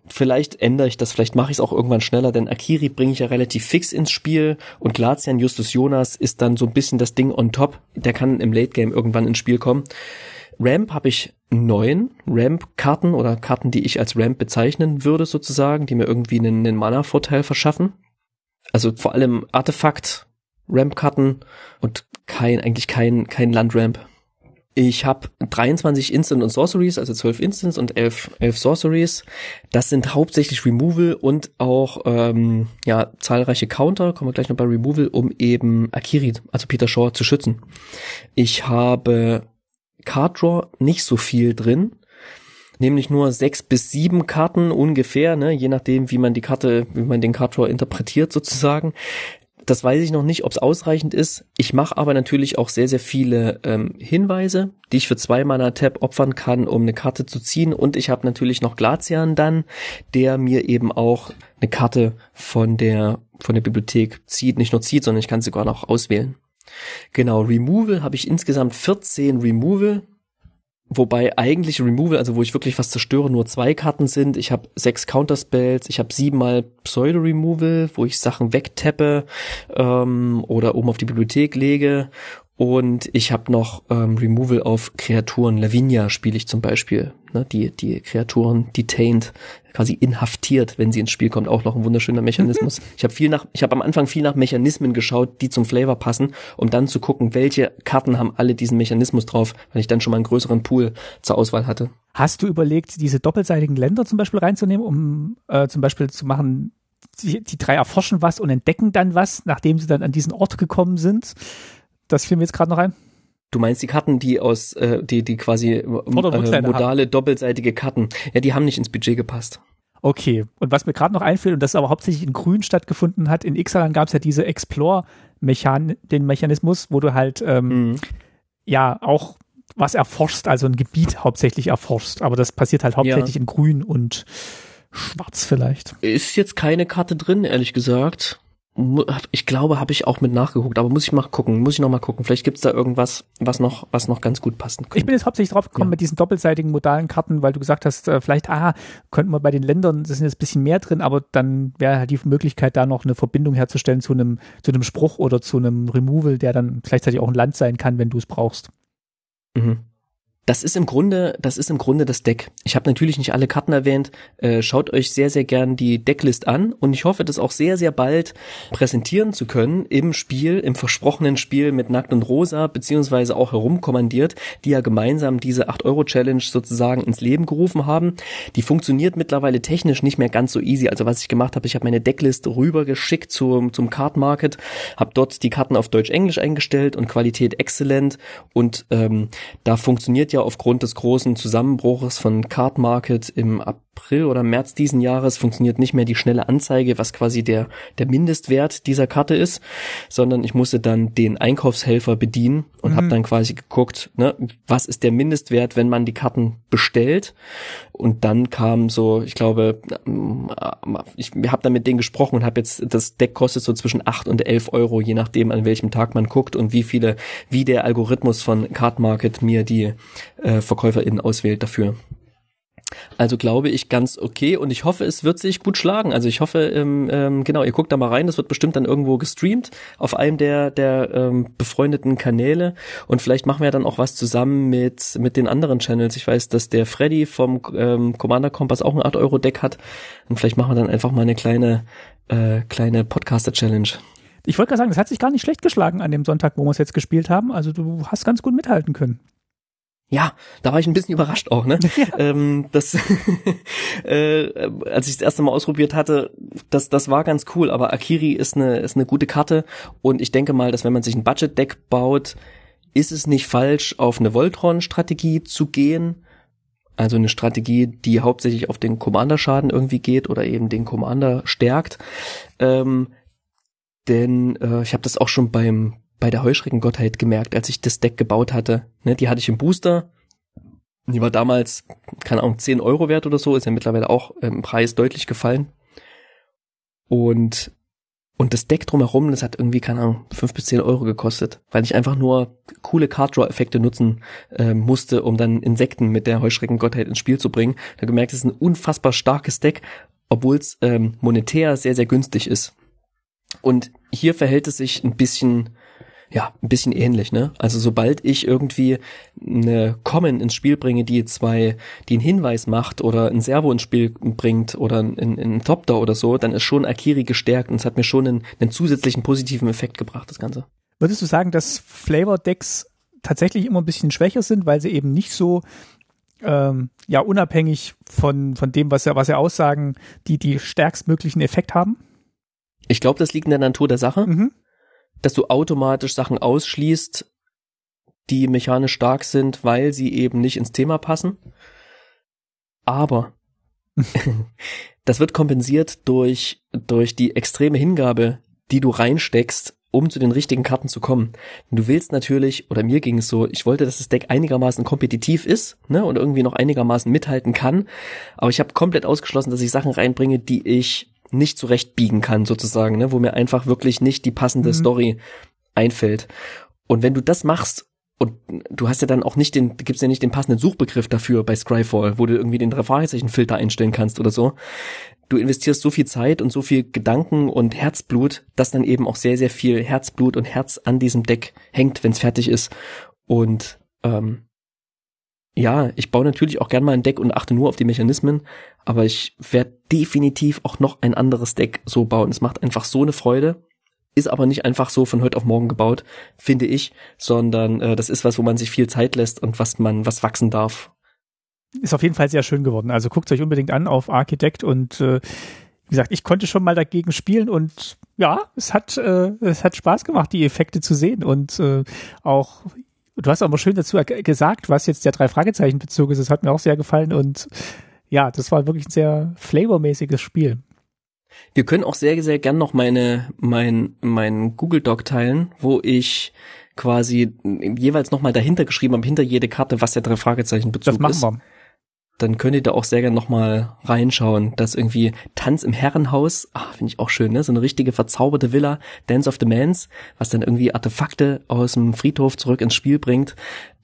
[SPEAKER 1] Vielleicht ändere ich das, vielleicht mache ich es auch irgendwann schneller, denn Akiri bringe ich ja relativ fix ins Spiel und Glacian Justus Jonas ist dann so ein bisschen das Ding on top. Der kann im Late Game irgendwann ins Spiel kommen. Ramp habe ich neun Ramp-Karten oder Karten, die ich als Ramp bezeichnen würde, sozusagen, die mir irgendwie einen, einen Mana-Vorteil verschaffen. Also vor allem Artefakt, Ramp-Karten und kein, eigentlich kein, kein Landramp. Ich habe 23 Instant und Sorceries, also 12 Instants und 11, 11 Sorceries. Das sind hauptsächlich Removal und auch ähm, ja zahlreiche Counter, kommen wir gleich noch bei Removal, um eben Akiri, also Peter Shaw, zu schützen. Ich habe Card Draw nicht so viel drin, nämlich nur sechs bis sieben Karten ungefähr, ne, je nachdem, wie man die Karte, wie man den Card Draw interpretiert sozusagen. Das weiß ich noch nicht, ob es ausreichend ist. Ich mache aber natürlich auch sehr, sehr viele ähm, Hinweise, die ich für zwei Mana Tab opfern kann, um eine Karte zu ziehen. Und ich habe natürlich noch Glacian dann, der mir eben auch eine Karte von der von der Bibliothek zieht, nicht nur zieht, sondern ich kann sie sogar noch auswählen. Genau, Removal habe ich insgesamt 14 Removal Wobei eigentlich Removal, also wo ich wirklich was zerstöre, nur zwei Karten sind. Ich habe sechs Counterspells, ich habe siebenmal Pseudo-Removal, wo ich Sachen wegtappe ähm, oder oben auf die Bibliothek lege. Und ich habe noch ähm, Removal auf Kreaturen. Lavinia spiele ich zum Beispiel. Ne, die, die Kreaturen detained, quasi inhaftiert, wenn sie ins Spiel kommt. Auch noch ein wunderschöner Mechanismus. Ich habe viel nach, ich habe am Anfang viel nach Mechanismen geschaut, die zum Flavor passen, um dann zu gucken, welche Karten haben alle diesen Mechanismus drauf, weil ich dann schon mal einen größeren Pool zur Auswahl hatte.
[SPEAKER 2] Hast du überlegt, diese doppelseitigen Länder zum Beispiel reinzunehmen, um äh, zum Beispiel zu machen, die, die drei erforschen was und entdecken dann was, nachdem sie dann an diesen Ort gekommen sind? Das fiel mir jetzt gerade noch ein.
[SPEAKER 1] Du meinst die Karten, die aus, äh, die, die quasi äh, modale, doppelseitige Karten, ja, die haben nicht ins Budget gepasst.
[SPEAKER 2] Okay, und was mir gerade noch einfällt, und das aber hauptsächlich in Grün stattgefunden hat, in Ixalan gab es ja diese Explore-Mechan, den Mechanismus, wo du halt ähm, mhm. ja auch was erforschst, also ein Gebiet hauptsächlich erforschst, aber das passiert halt hauptsächlich ja. in Grün und Schwarz vielleicht.
[SPEAKER 1] Ist jetzt keine Karte drin, ehrlich gesagt ich glaube, habe ich auch mit nachgeguckt, aber muss ich mal gucken, muss ich noch mal gucken. Vielleicht gibt's da irgendwas, was noch, was noch ganz gut passen könnte.
[SPEAKER 2] Ich bin jetzt hauptsächlich drauf gekommen ja. mit diesen doppelseitigen modalen Karten, weil du gesagt hast, äh, vielleicht, ah, könnten wir bei den Ländern, das sind jetzt ein bisschen mehr drin, aber dann wäre halt die Möglichkeit, da noch eine Verbindung herzustellen zu einem, zu einem Spruch oder zu einem Removal, der dann gleichzeitig auch ein Land sein kann, wenn du es brauchst.
[SPEAKER 1] Mhm. Das ist im Grunde, das ist im Grunde das Deck. Ich habe natürlich nicht alle Karten erwähnt. Äh, schaut euch sehr, sehr gern die Decklist an und ich hoffe, das auch sehr, sehr bald präsentieren zu können im Spiel, im versprochenen Spiel mit Nackt und Rosa, beziehungsweise auch herumkommandiert, die ja gemeinsam diese 8-Euro-Challenge sozusagen ins Leben gerufen haben. Die funktioniert mittlerweile technisch nicht mehr ganz so easy. Also was ich gemacht habe, ich habe meine Decklist rübergeschickt zum, zum Card Market, habe dort die Karten auf Deutsch-Englisch eingestellt und Qualität exzellent und ähm, da funktioniert ja aufgrund des großen Zusammenbruches von Card Market im April oder März diesen Jahres funktioniert nicht mehr die schnelle Anzeige, was quasi der, der Mindestwert dieser Karte ist, sondern ich musste dann den Einkaufshelfer bedienen und mhm. habe dann quasi geguckt, ne, was ist der Mindestwert, wenn man die Karten bestellt. Und dann kam so, ich glaube, ich habe dann mit denen gesprochen und habe jetzt, das Deck kostet so zwischen acht und elf Euro, je nachdem, an welchem Tag man guckt und wie viele, wie der Algorithmus von Card Market mir die äh, VerkäuferInnen auswählt dafür. Also glaube ich ganz okay und ich hoffe, es wird sich gut schlagen. Also ich hoffe, ähm, ähm, genau, ihr guckt da mal rein, das wird bestimmt dann irgendwo gestreamt auf einem der der ähm, befreundeten Kanäle und vielleicht machen wir dann auch was zusammen mit mit den anderen Channels. Ich weiß, dass der Freddy vom ähm, Commander Kompass auch ein 8 Euro Deck hat und vielleicht machen wir dann einfach mal eine kleine äh, kleine Podcaster Challenge.
[SPEAKER 2] Ich wollte gerade sagen, das hat sich gar nicht schlecht geschlagen an dem Sonntag, wo wir es jetzt gespielt haben. Also du hast ganz gut mithalten können.
[SPEAKER 1] Ja, da war ich ein bisschen überrascht auch, ne? Ja. Ähm, das, äh, als ich das erste Mal ausprobiert hatte, das, das war ganz cool, aber Akiri ist eine, ist eine gute Karte und ich denke mal, dass wenn man sich ein Budget-Deck baut, ist es nicht falsch, auf eine Voltron-Strategie zu gehen. Also eine Strategie, die hauptsächlich auf den Commander-Schaden irgendwie geht oder eben den Commander stärkt. Ähm, denn äh, ich habe das auch schon beim bei der Heuschreckengottheit gemerkt, als ich das Deck gebaut hatte. Ne, die hatte ich im Booster. Die war damals, keine Ahnung, 10 Euro wert oder so, ist ja mittlerweile auch im Preis deutlich gefallen. Und, und das Deck drumherum, das hat irgendwie, keine Ahnung, 5 bis 10 Euro gekostet, weil ich einfach nur coole Card-Draw-Effekte nutzen äh, musste, um dann Insekten mit der Heuschreckengottheit ins Spiel zu bringen. Da gemerkt, es ist ein unfassbar starkes Deck, obwohl es ähm, monetär sehr, sehr günstig ist. Und hier verhält es sich ein bisschen ja, ein bisschen ähnlich, ne? Also sobald ich irgendwie eine Common ins Spiel bringe, die zwei, die einen Hinweis macht oder ein Servo ins Spiel bringt oder ein, ein Thopter oder so, dann ist schon Akiri gestärkt und es hat mir schon einen, einen zusätzlichen positiven Effekt gebracht, das Ganze.
[SPEAKER 2] Würdest du sagen, dass Flavor-Decks tatsächlich immer ein bisschen schwächer sind, weil sie eben nicht so ähm, ja unabhängig von, von dem, was sie, was sie aussagen, die die stärkstmöglichen Effekt haben?
[SPEAKER 1] Ich glaube, das liegt in der Natur der Sache. Mhm dass du automatisch Sachen ausschließt, die mechanisch stark sind, weil sie eben nicht ins Thema passen. Aber das wird kompensiert durch, durch die extreme Hingabe, die du reinsteckst, um zu den richtigen Karten zu kommen. Du willst natürlich, oder mir ging es so, ich wollte, dass das Deck einigermaßen kompetitiv ist, ne, und irgendwie noch einigermaßen mithalten kann. Aber ich habe komplett ausgeschlossen, dass ich Sachen reinbringe, die ich nicht zurechtbiegen kann, sozusagen, ne, wo mir einfach wirklich nicht die passende mhm. Story einfällt. Und wenn du das machst und du hast ja dann auch nicht den, gibt's ja nicht den passenden Suchbegriff dafür bei Scryfall, wo du irgendwie den drei Filter einstellen kannst oder so, du investierst so viel Zeit und so viel Gedanken und Herzblut, dass dann eben auch sehr, sehr viel Herzblut und Herz an diesem Deck hängt, wenn es fertig ist. Und ähm, ja, ich baue natürlich auch gern mal ein Deck und achte nur auf die Mechanismen, aber ich werde definitiv auch noch ein anderes Deck so bauen. Es macht einfach so eine Freude, ist aber nicht einfach so von heute auf morgen gebaut, finde ich, sondern äh, das ist was, wo man sich viel Zeit lässt und was man, was wachsen darf.
[SPEAKER 2] Ist auf jeden Fall sehr schön geworden. Also guckt euch unbedingt an auf Architect und äh, wie gesagt, ich konnte schon mal dagegen spielen und ja, es hat, äh, es hat Spaß gemacht, die Effekte zu sehen und äh, auch du hast auch mal schön dazu gesagt, was jetzt der drei Fragezeichen Bezug ist. Das hat mir auch sehr gefallen und ja, das war wirklich ein sehr flavormäßiges Spiel.
[SPEAKER 1] Wir können auch sehr, sehr gern noch meine, mein, mein Google Doc teilen, wo ich quasi jeweils nochmal dahinter geschrieben habe, hinter jede Karte, was der drei Fragezeichen Bezug ist. Das machen wir dann könnt ihr da auch sehr gerne nochmal reinschauen. Das irgendwie Tanz im Herrenhaus, ah, finde ich auch schön, ne? So eine richtige verzauberte Villa, Dance of the Mans, was dann irgendwie Artefakte aus dem Friedhof zurück ins Spiel bringt.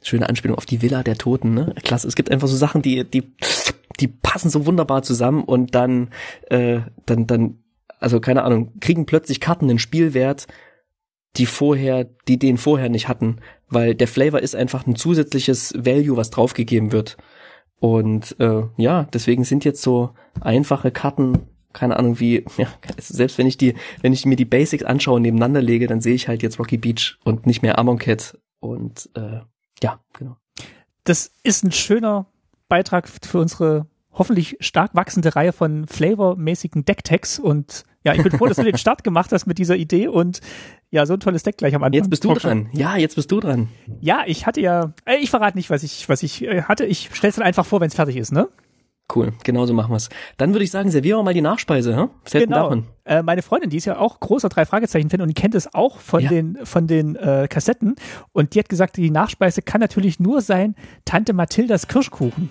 [SPEAKER 1] Schöne Anspielung auf die Villa der Toten, ne? Klasse. Es gibt einfach so Sachen, die, die, die passen so wunderbar zusammen und dann, äh, dann, dann, also keine Ahnung, kriegen plötzlich Karten den Spielwert, die vorher, die den vorher nicht hatten, weil der Flavor ist einfach ein zusätzliches Value, was draufgegeben wird. Und äh, ja, deswegen sind jetzt so einfache Karten, keine Ahnung wie, ja, selbst wenn ich die, wenn ich mir die Basics anschaue und nebeneinander lege, dann sehe ich halt jetzt Rocky Beach und nicht mehr Amonkhet. Und äh, ja, genau.
[SPEAKER 2] Das ist ein schöner Beitrag für unsere hoffentlich stark wachsende Reihe von flavormäßigen Decktags und ja, ich bin froh, dass du den Start gemacht hast mit dieser Idee und ja, so ein tolles Deck gleich am Anfang.
[SPEAKER 1] Jetzt bist du dran. Ja, jetzt bist du dran.
[SPEAKER 2] Ja, ich hatte ja, äh, ich verrate nicht, was ich, was ich äh, hatte. Ich stell's dann einfach vor, wenn es fertig ist, ne?
[SPEAKER 1] Cool, genauso machen wir's. Dann würde ich sagen, servieren wir mal die Nachspeise, hä?
[SPEAKER 2] Was genau. davon? Äh, meine Freundin, die ist ja auch großer drei Fragezeichen Fan und die kennt es auch von ja. den von den äh, Kassetten und die hat gesagt, die Nachspeise kann natürlich nur sein Tante Mathildas Kirschkuchen.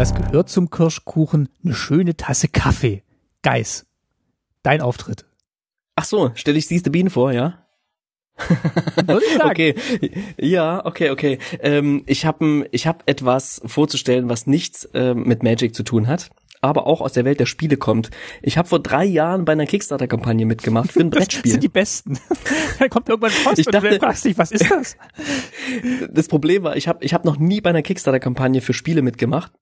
[SPEAKER 2] Was gehört zum Kirschkuchen? Eine schöne Tasse Kaffee. Geis. Dein Auftritt.
[SPEAKER 1] Ach so, stelle ich Siehste Bienen vor, ja?
[SPEAKER 2] Würde ich sagen.
[SPEAKER 1] Okay, ja, okay, okay. Ähm, ich habe ich hab etwas vorzustellen, was nichts ähm, mit Magic zu tun hat, aber auch aus der Welt der Spiele kommt. Ich habe vor drei Jahren bei einer Kickstarter-Kampagne mitgemacht für ein Brettspiel. Das
[SPEAKER 2] sind die besten. Dann kommt irgendwann Post ich dachte, und fragst dich, was ist das?
[SPEAKER 1] Das Problem war, ich habe ich hab noch nie bei einer Kickstarter-Kampagne für Spiele mitgemacht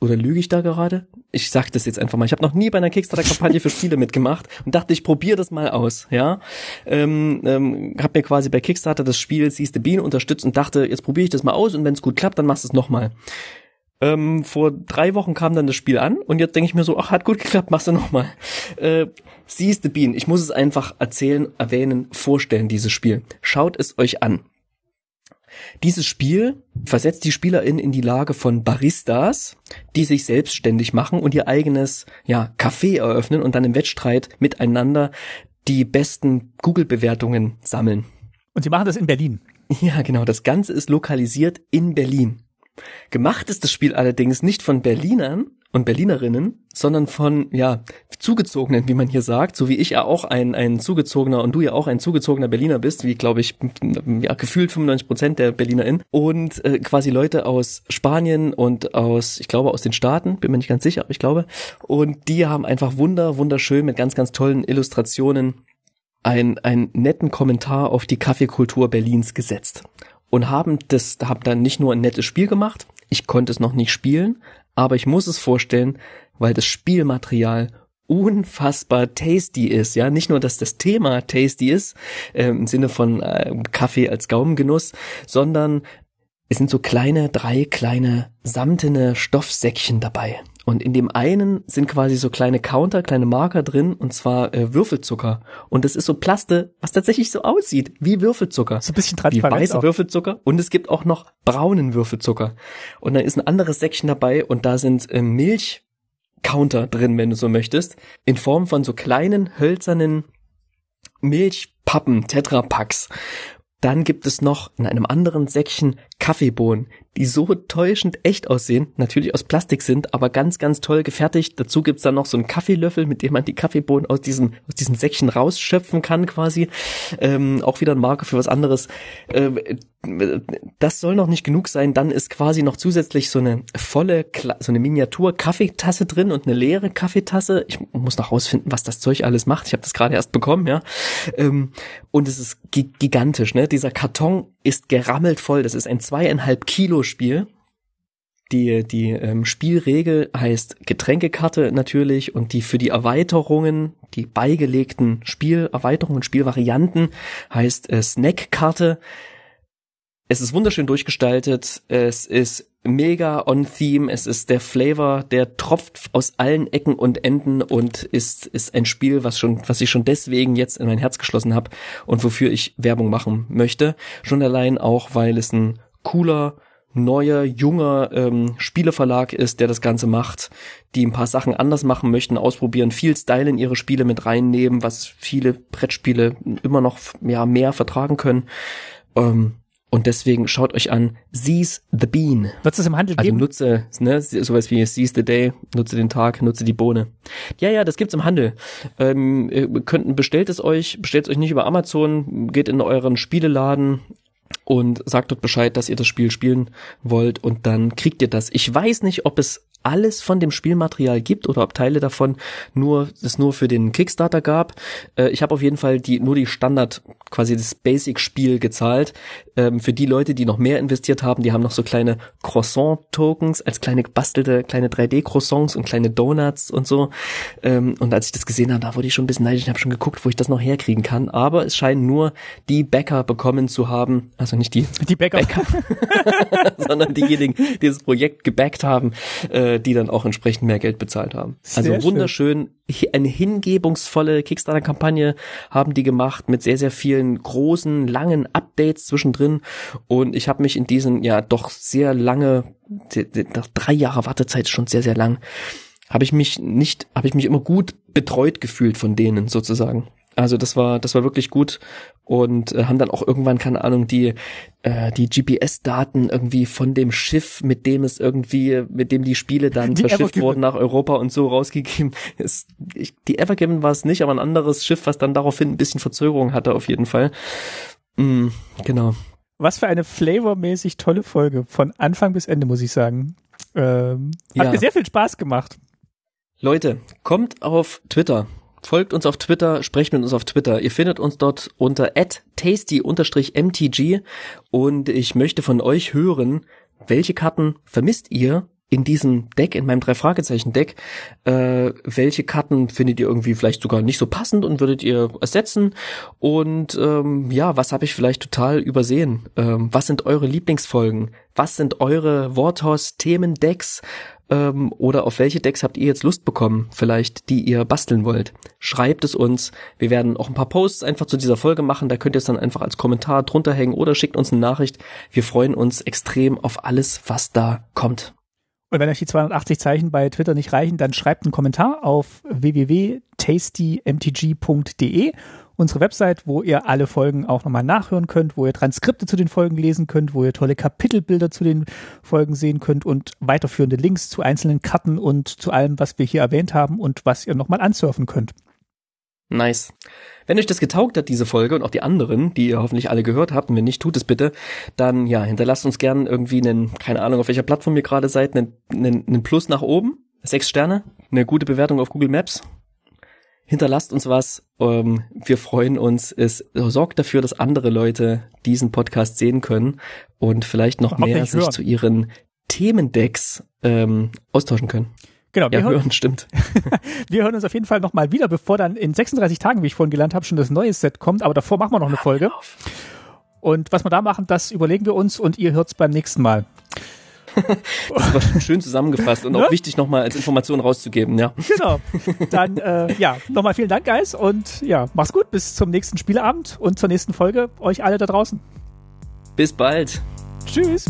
[SPEAKER 1] oder lüge ich da gerade? Ich sag das jetzt einfach mal. Ich habe noch nie bei einer Kickstarter-Kampagne für Spiele mitgemacht und dachte, ich probiere das mal aus. Ja, ähm, ähm, habe mir quasi bei Kickstarter das Spiel Seize the Bean unterstützt und dachte, jetzt probiere ich das mal aus und wenn es gut klappt, dann machst du es nochmal. Ähm, vor drei Wochen kam dann das Spiel an und jetzt denke ich mir so, ach, hat gut geklappt, machst du nochmal. Äh, Seize the Bean. Ich muss es einfach erzählen, erwähnen, vorstellen, dieses Spiel. Schaut es euch an. Dieses Spiel versetzt die SpielerInnen in die Lage von Baristas, die sich selbstständig machen und ihr eigenes, ja, Café eröffnen und dann im Wettstreit miteinander die besten Google-Bewertungen sammeln.
[SPEAKER 2] Und sie machen das in Berlin.
[SPEAKER 1] Ja, genau. Das Ganze ist lokalisiert in Berlin. Gemacht ist das Spiel allerdings nicht von Berlinern, und Berlinerinnen, sondern von, ja, Zugezogenen, wie man hier sagt, so wie ich ja auch ein, ein Zugezogener und du ja auch ein zugezogener Berliner bist, wie glaube ich, ja, gefühlt 95 Prozent der BerlinerInnen und äh, quasi Leute aus Spanien und aus, ich glaube, aus den Staaten, bin mir nicht ganz sicher, aber ich glaube, und die haben einfach wunder, wunderschön mit ganz, ganz tollen Illustrationen ein, einen netten Kommentar auf die Kaffeekultur Berlins gesetzt und haben das, haben dann nicht nur ein nettes Spiel gemacht, ich konnte es noch nicht spielen, aber ich muss es vorstellen, weil das Spielmaterial unfassbar tasty ist, ja, nicht nur, dass das Thema tasty ist, äh, im Sinne von äh, Kaffee als Gaumengenuss, sondern es sind so kleine, drei kleine samtene Stoffsäckchen dabei. Und in dem einen sind quasi so kleine Counter, kleine Marker drin, und zwar äh, Würfelzucker. Und das ist so Plaste, was tatsächlich so aussieht wie Würfelzucker.
[SPEAKER 2] So ein bisschen transparent.
[SPEAKER 1] Wie weißer Würfelzucker. Und es gibt auch noch braunen Würfelzucker. Und dann ist ein anderes Säckchen dabei und da sind äh, Milchcounter drin, wenn du so möchtest, in Form von so kleinen hölzernen Milchpappen, Tetrapacks. Dann gibt es noch in einem anderen Säckchen Kaffeebohnen, die so täuschend echt aussehen, natürlich aus Plastik sind, aber ganz, ganz toll gefertigt. Dazu gibt's dann noch so einen Kaffeelöffel, mit dem man die Kaffeebohnen aus diesem, aus diesem Säckchen rausschöpfen kann quasi. Ähm, auch wieder ein Marke für was anderes. Ähm, das soll noch nicht genug sein. Dann ist quasi noch zusätzlich so eine volle, so eine Miniatur-Kaffeetasse drin und eine leere Kaffeetasse. Ich muss noch rausfinden, was das Zeug alles macht. Ich habe das gerade erst bekommen, ja. Ähm, und es ist gigantisch, ne? Dieser Karton ist gerammelt voll. Das ist ein zweieinhalb Kilo Spiel. Die, die ähm, Spielregel heißt Getränkekarte natürlich und die für die Erweiterungen, die beigelegten Spielerweiterungen, Spielvarianten heißt äh, Snackkarte. Es ist wunderschön durchgestaltet, es ist mega on theme, es ist der Flavor, der tropft aus allen Ecken und Enden und ist ist ein Spiel, was schon was ich schon deswegen jetzt in mein Herz geschlossen habe und wofür ich Werbung machen möchte, schon allein auch, weil es ein cooler neuer, junger ähm, Spieleverlag ist, der das Ganze macht, die ein paar Sachen anders machen möchten, ausprobieren, viel Style in ihre Spiele mit reinnehmen, was viele Brettspiele immer noch ja mehr vertragen können. Ähm, und deswegen schaut euch an, Seize the Bean.
[SPEAKER 2] Wird es im Handel
[SPEAKER 1] also
[SPEAKER 2] geben?
[SPEAKER 1] Also nutze, ne, sowas wie Seize the Day, nutze den Tag, nutze die Bohne. Ja, ja, das gibt's im Handel. Ähm, ihr könnt, bestellt es euch, bestellt es euch nicht über Amazon, geht in euren Spieleladen, und sagt dort Bescheid, dass ihr das Spiel spielen wollt und dann kriegt ihr das. Ich weiß nicht, ob es alles von dem Spielmaterial gibt oder ob Teile davon nur es nur für den Kickstarter gab. Äh, ich habe auf jeden Fall die nur die Standard quasi das Basic Spiel gezahlt. Ähm, für die Leute, die noch mehr investiert haben, die haben noch so kleine Croissant Tokens als kleine gebastelte kleine 3D Croissants und kleine Donuts und so. Ähm, und als ich das gesehen habe, da wurde ich schon ein bisschen neidisch. Ich habe schon geguckt, wo ich das noch herkriegen kann. Aber es scheinen nur die Bäcker bekommen zu haben, also nicht die
[SPEAKER 2] die Bäcker, Bäcker
[SPEAKER 1] sondern diejenigen, die das Projekt gebackt haben. Äh, die dann auch entsprechend mehr Geld bezahlt haben. Sehr also wunderschön, schön. eine hingebungsvolle Kickstarter-Kampagne haben die gemacht mit sehr, sehr vielen großen, langen Updates zwischendrin. Und ich habe mich in diesen, ja, doch sehr lange, nach drei Jahre Wartezeit schon sehr, sehr lang, habe ich mich nicht, habe ich mich immer gut betreut gefühlt von denen sozusagen. Also das war, das war wirklich gut und äh, haben dann auch irgendwann keine Ahnung die äh, die GPS-Daten irgendwie von dem Schiff, mit dem es irgendwie, mit dem die Spiele dann die verschifft wurden nach Europa und so rausgegeben. Ist, ich, die Evergiven war es nicht, aber ein anderes Schiff, was dann daraufhin ein bisschen Verzögerung hatte auf jeden Fall. Mm, genau.
[SPEAKER 2] Was für eine flavormäßig tolle Folge von Anfang bis Ende muss ich sagen. Ähm, hat ja. mir sehr viel Spaß gemacht.
[SPEAKER 1] Leute, kommt auf Twitter Folgt uns auf Twitter, sprecht mit uns auf Twitter. Ihr findet uns dort unter tasty-mtg und ich möchte von euch hören, welche Karten vermisst ihr in diesem Deck, in meinem Drei-Fragezeichen-Deck, äh, welche Karten findet ihr irgendwie vielleicht sogar nicht so passend und würdet ihr ersetzen? Und ähm, ja, was habe ich vielleicht total übersehen? Ähm, was sind eure Lieblingsfolgen? Was sind eure Worthaus-Themendecks? Ähm, oder auf welche Decks habt ihr jetzt Lust bekommen, vielleicht, die ihr basteln wollt? Schreibt es uns. Wir werden auch ein paar Posts einfach zu dieser Folge machen. Da könnt ihr es dann einfach als Kommentar drunter hängen oder schickt uns eine Nachricht. Wir freuen uns extrem auf alles, was da kommt.
[SPEAKER 2] Und wenn euch die 280 Zeichen bei Twitter nicht reichen, dann schreibt einen Kommentar auf www.tastymtg.de unsere Website, wo ihr alle Folgen auch nochmal nachhören könnt, wo ihr Transkripte zu den Folgen lesen könnt, wo ihr tolle Kapitelbilder zu den Folgen sehen könnt und weiterführende Links zu einzelnen Karten und zu allem, was wir hier erwähnt haben und was ihr nochmal ansurfen könnt.
[SPEAKER 1] Nice. Wenn euch das getaugt hat, diese Folge und auch die anderen, die ihr hoffentlich alle gehört habt, und wenn nicht, tut es bitte, dann ja, hinterlasst uns gern irgendwie einen, keine Ahnung, auf welcher Plattform ihr gerade seid, einen, einen, einen Plus nach oben, sechs Sterne, eine gute Bewertung auf Google Maps hinterlasst uns was. Ähm, wir freuen uns. Es sorgt dafür, dass andere Leute diesen Podcast sehen können und vielleicht noch mehr sich hören. zu ihren Themendecks ähm, austauschen können.
[SPEAKER 2] Genau,
[SPEAKER 1] wir ja, hören, hören stimmt.
[SPEAKER 2] wir hören uns auf jeden Fall nochmal wieder, bevor dann in 36 Tagen, wie ich vorhin gelernt habe, schon das neue Set kommt. Aber davor machen wir noch eine Folge. Und was wir da machen, das überlegen wir uns und ihr hört's beim nächsten Mal
[SPEAKER 1] das war schön zusammengefasst und auch ne? wichtig nochmal als Information rauszugeben, ja.
[SPEAKER 2] Genau. Dann, äh, ja, nochmal vielen Dank, Guys, und ja, mach's gut, bis zum nächsten Spieleabend und zur nächsten Folge. Euch alle da draußen.
[SPEAKER 1] Bis bald.
[SPEAKER 2] Tschüss.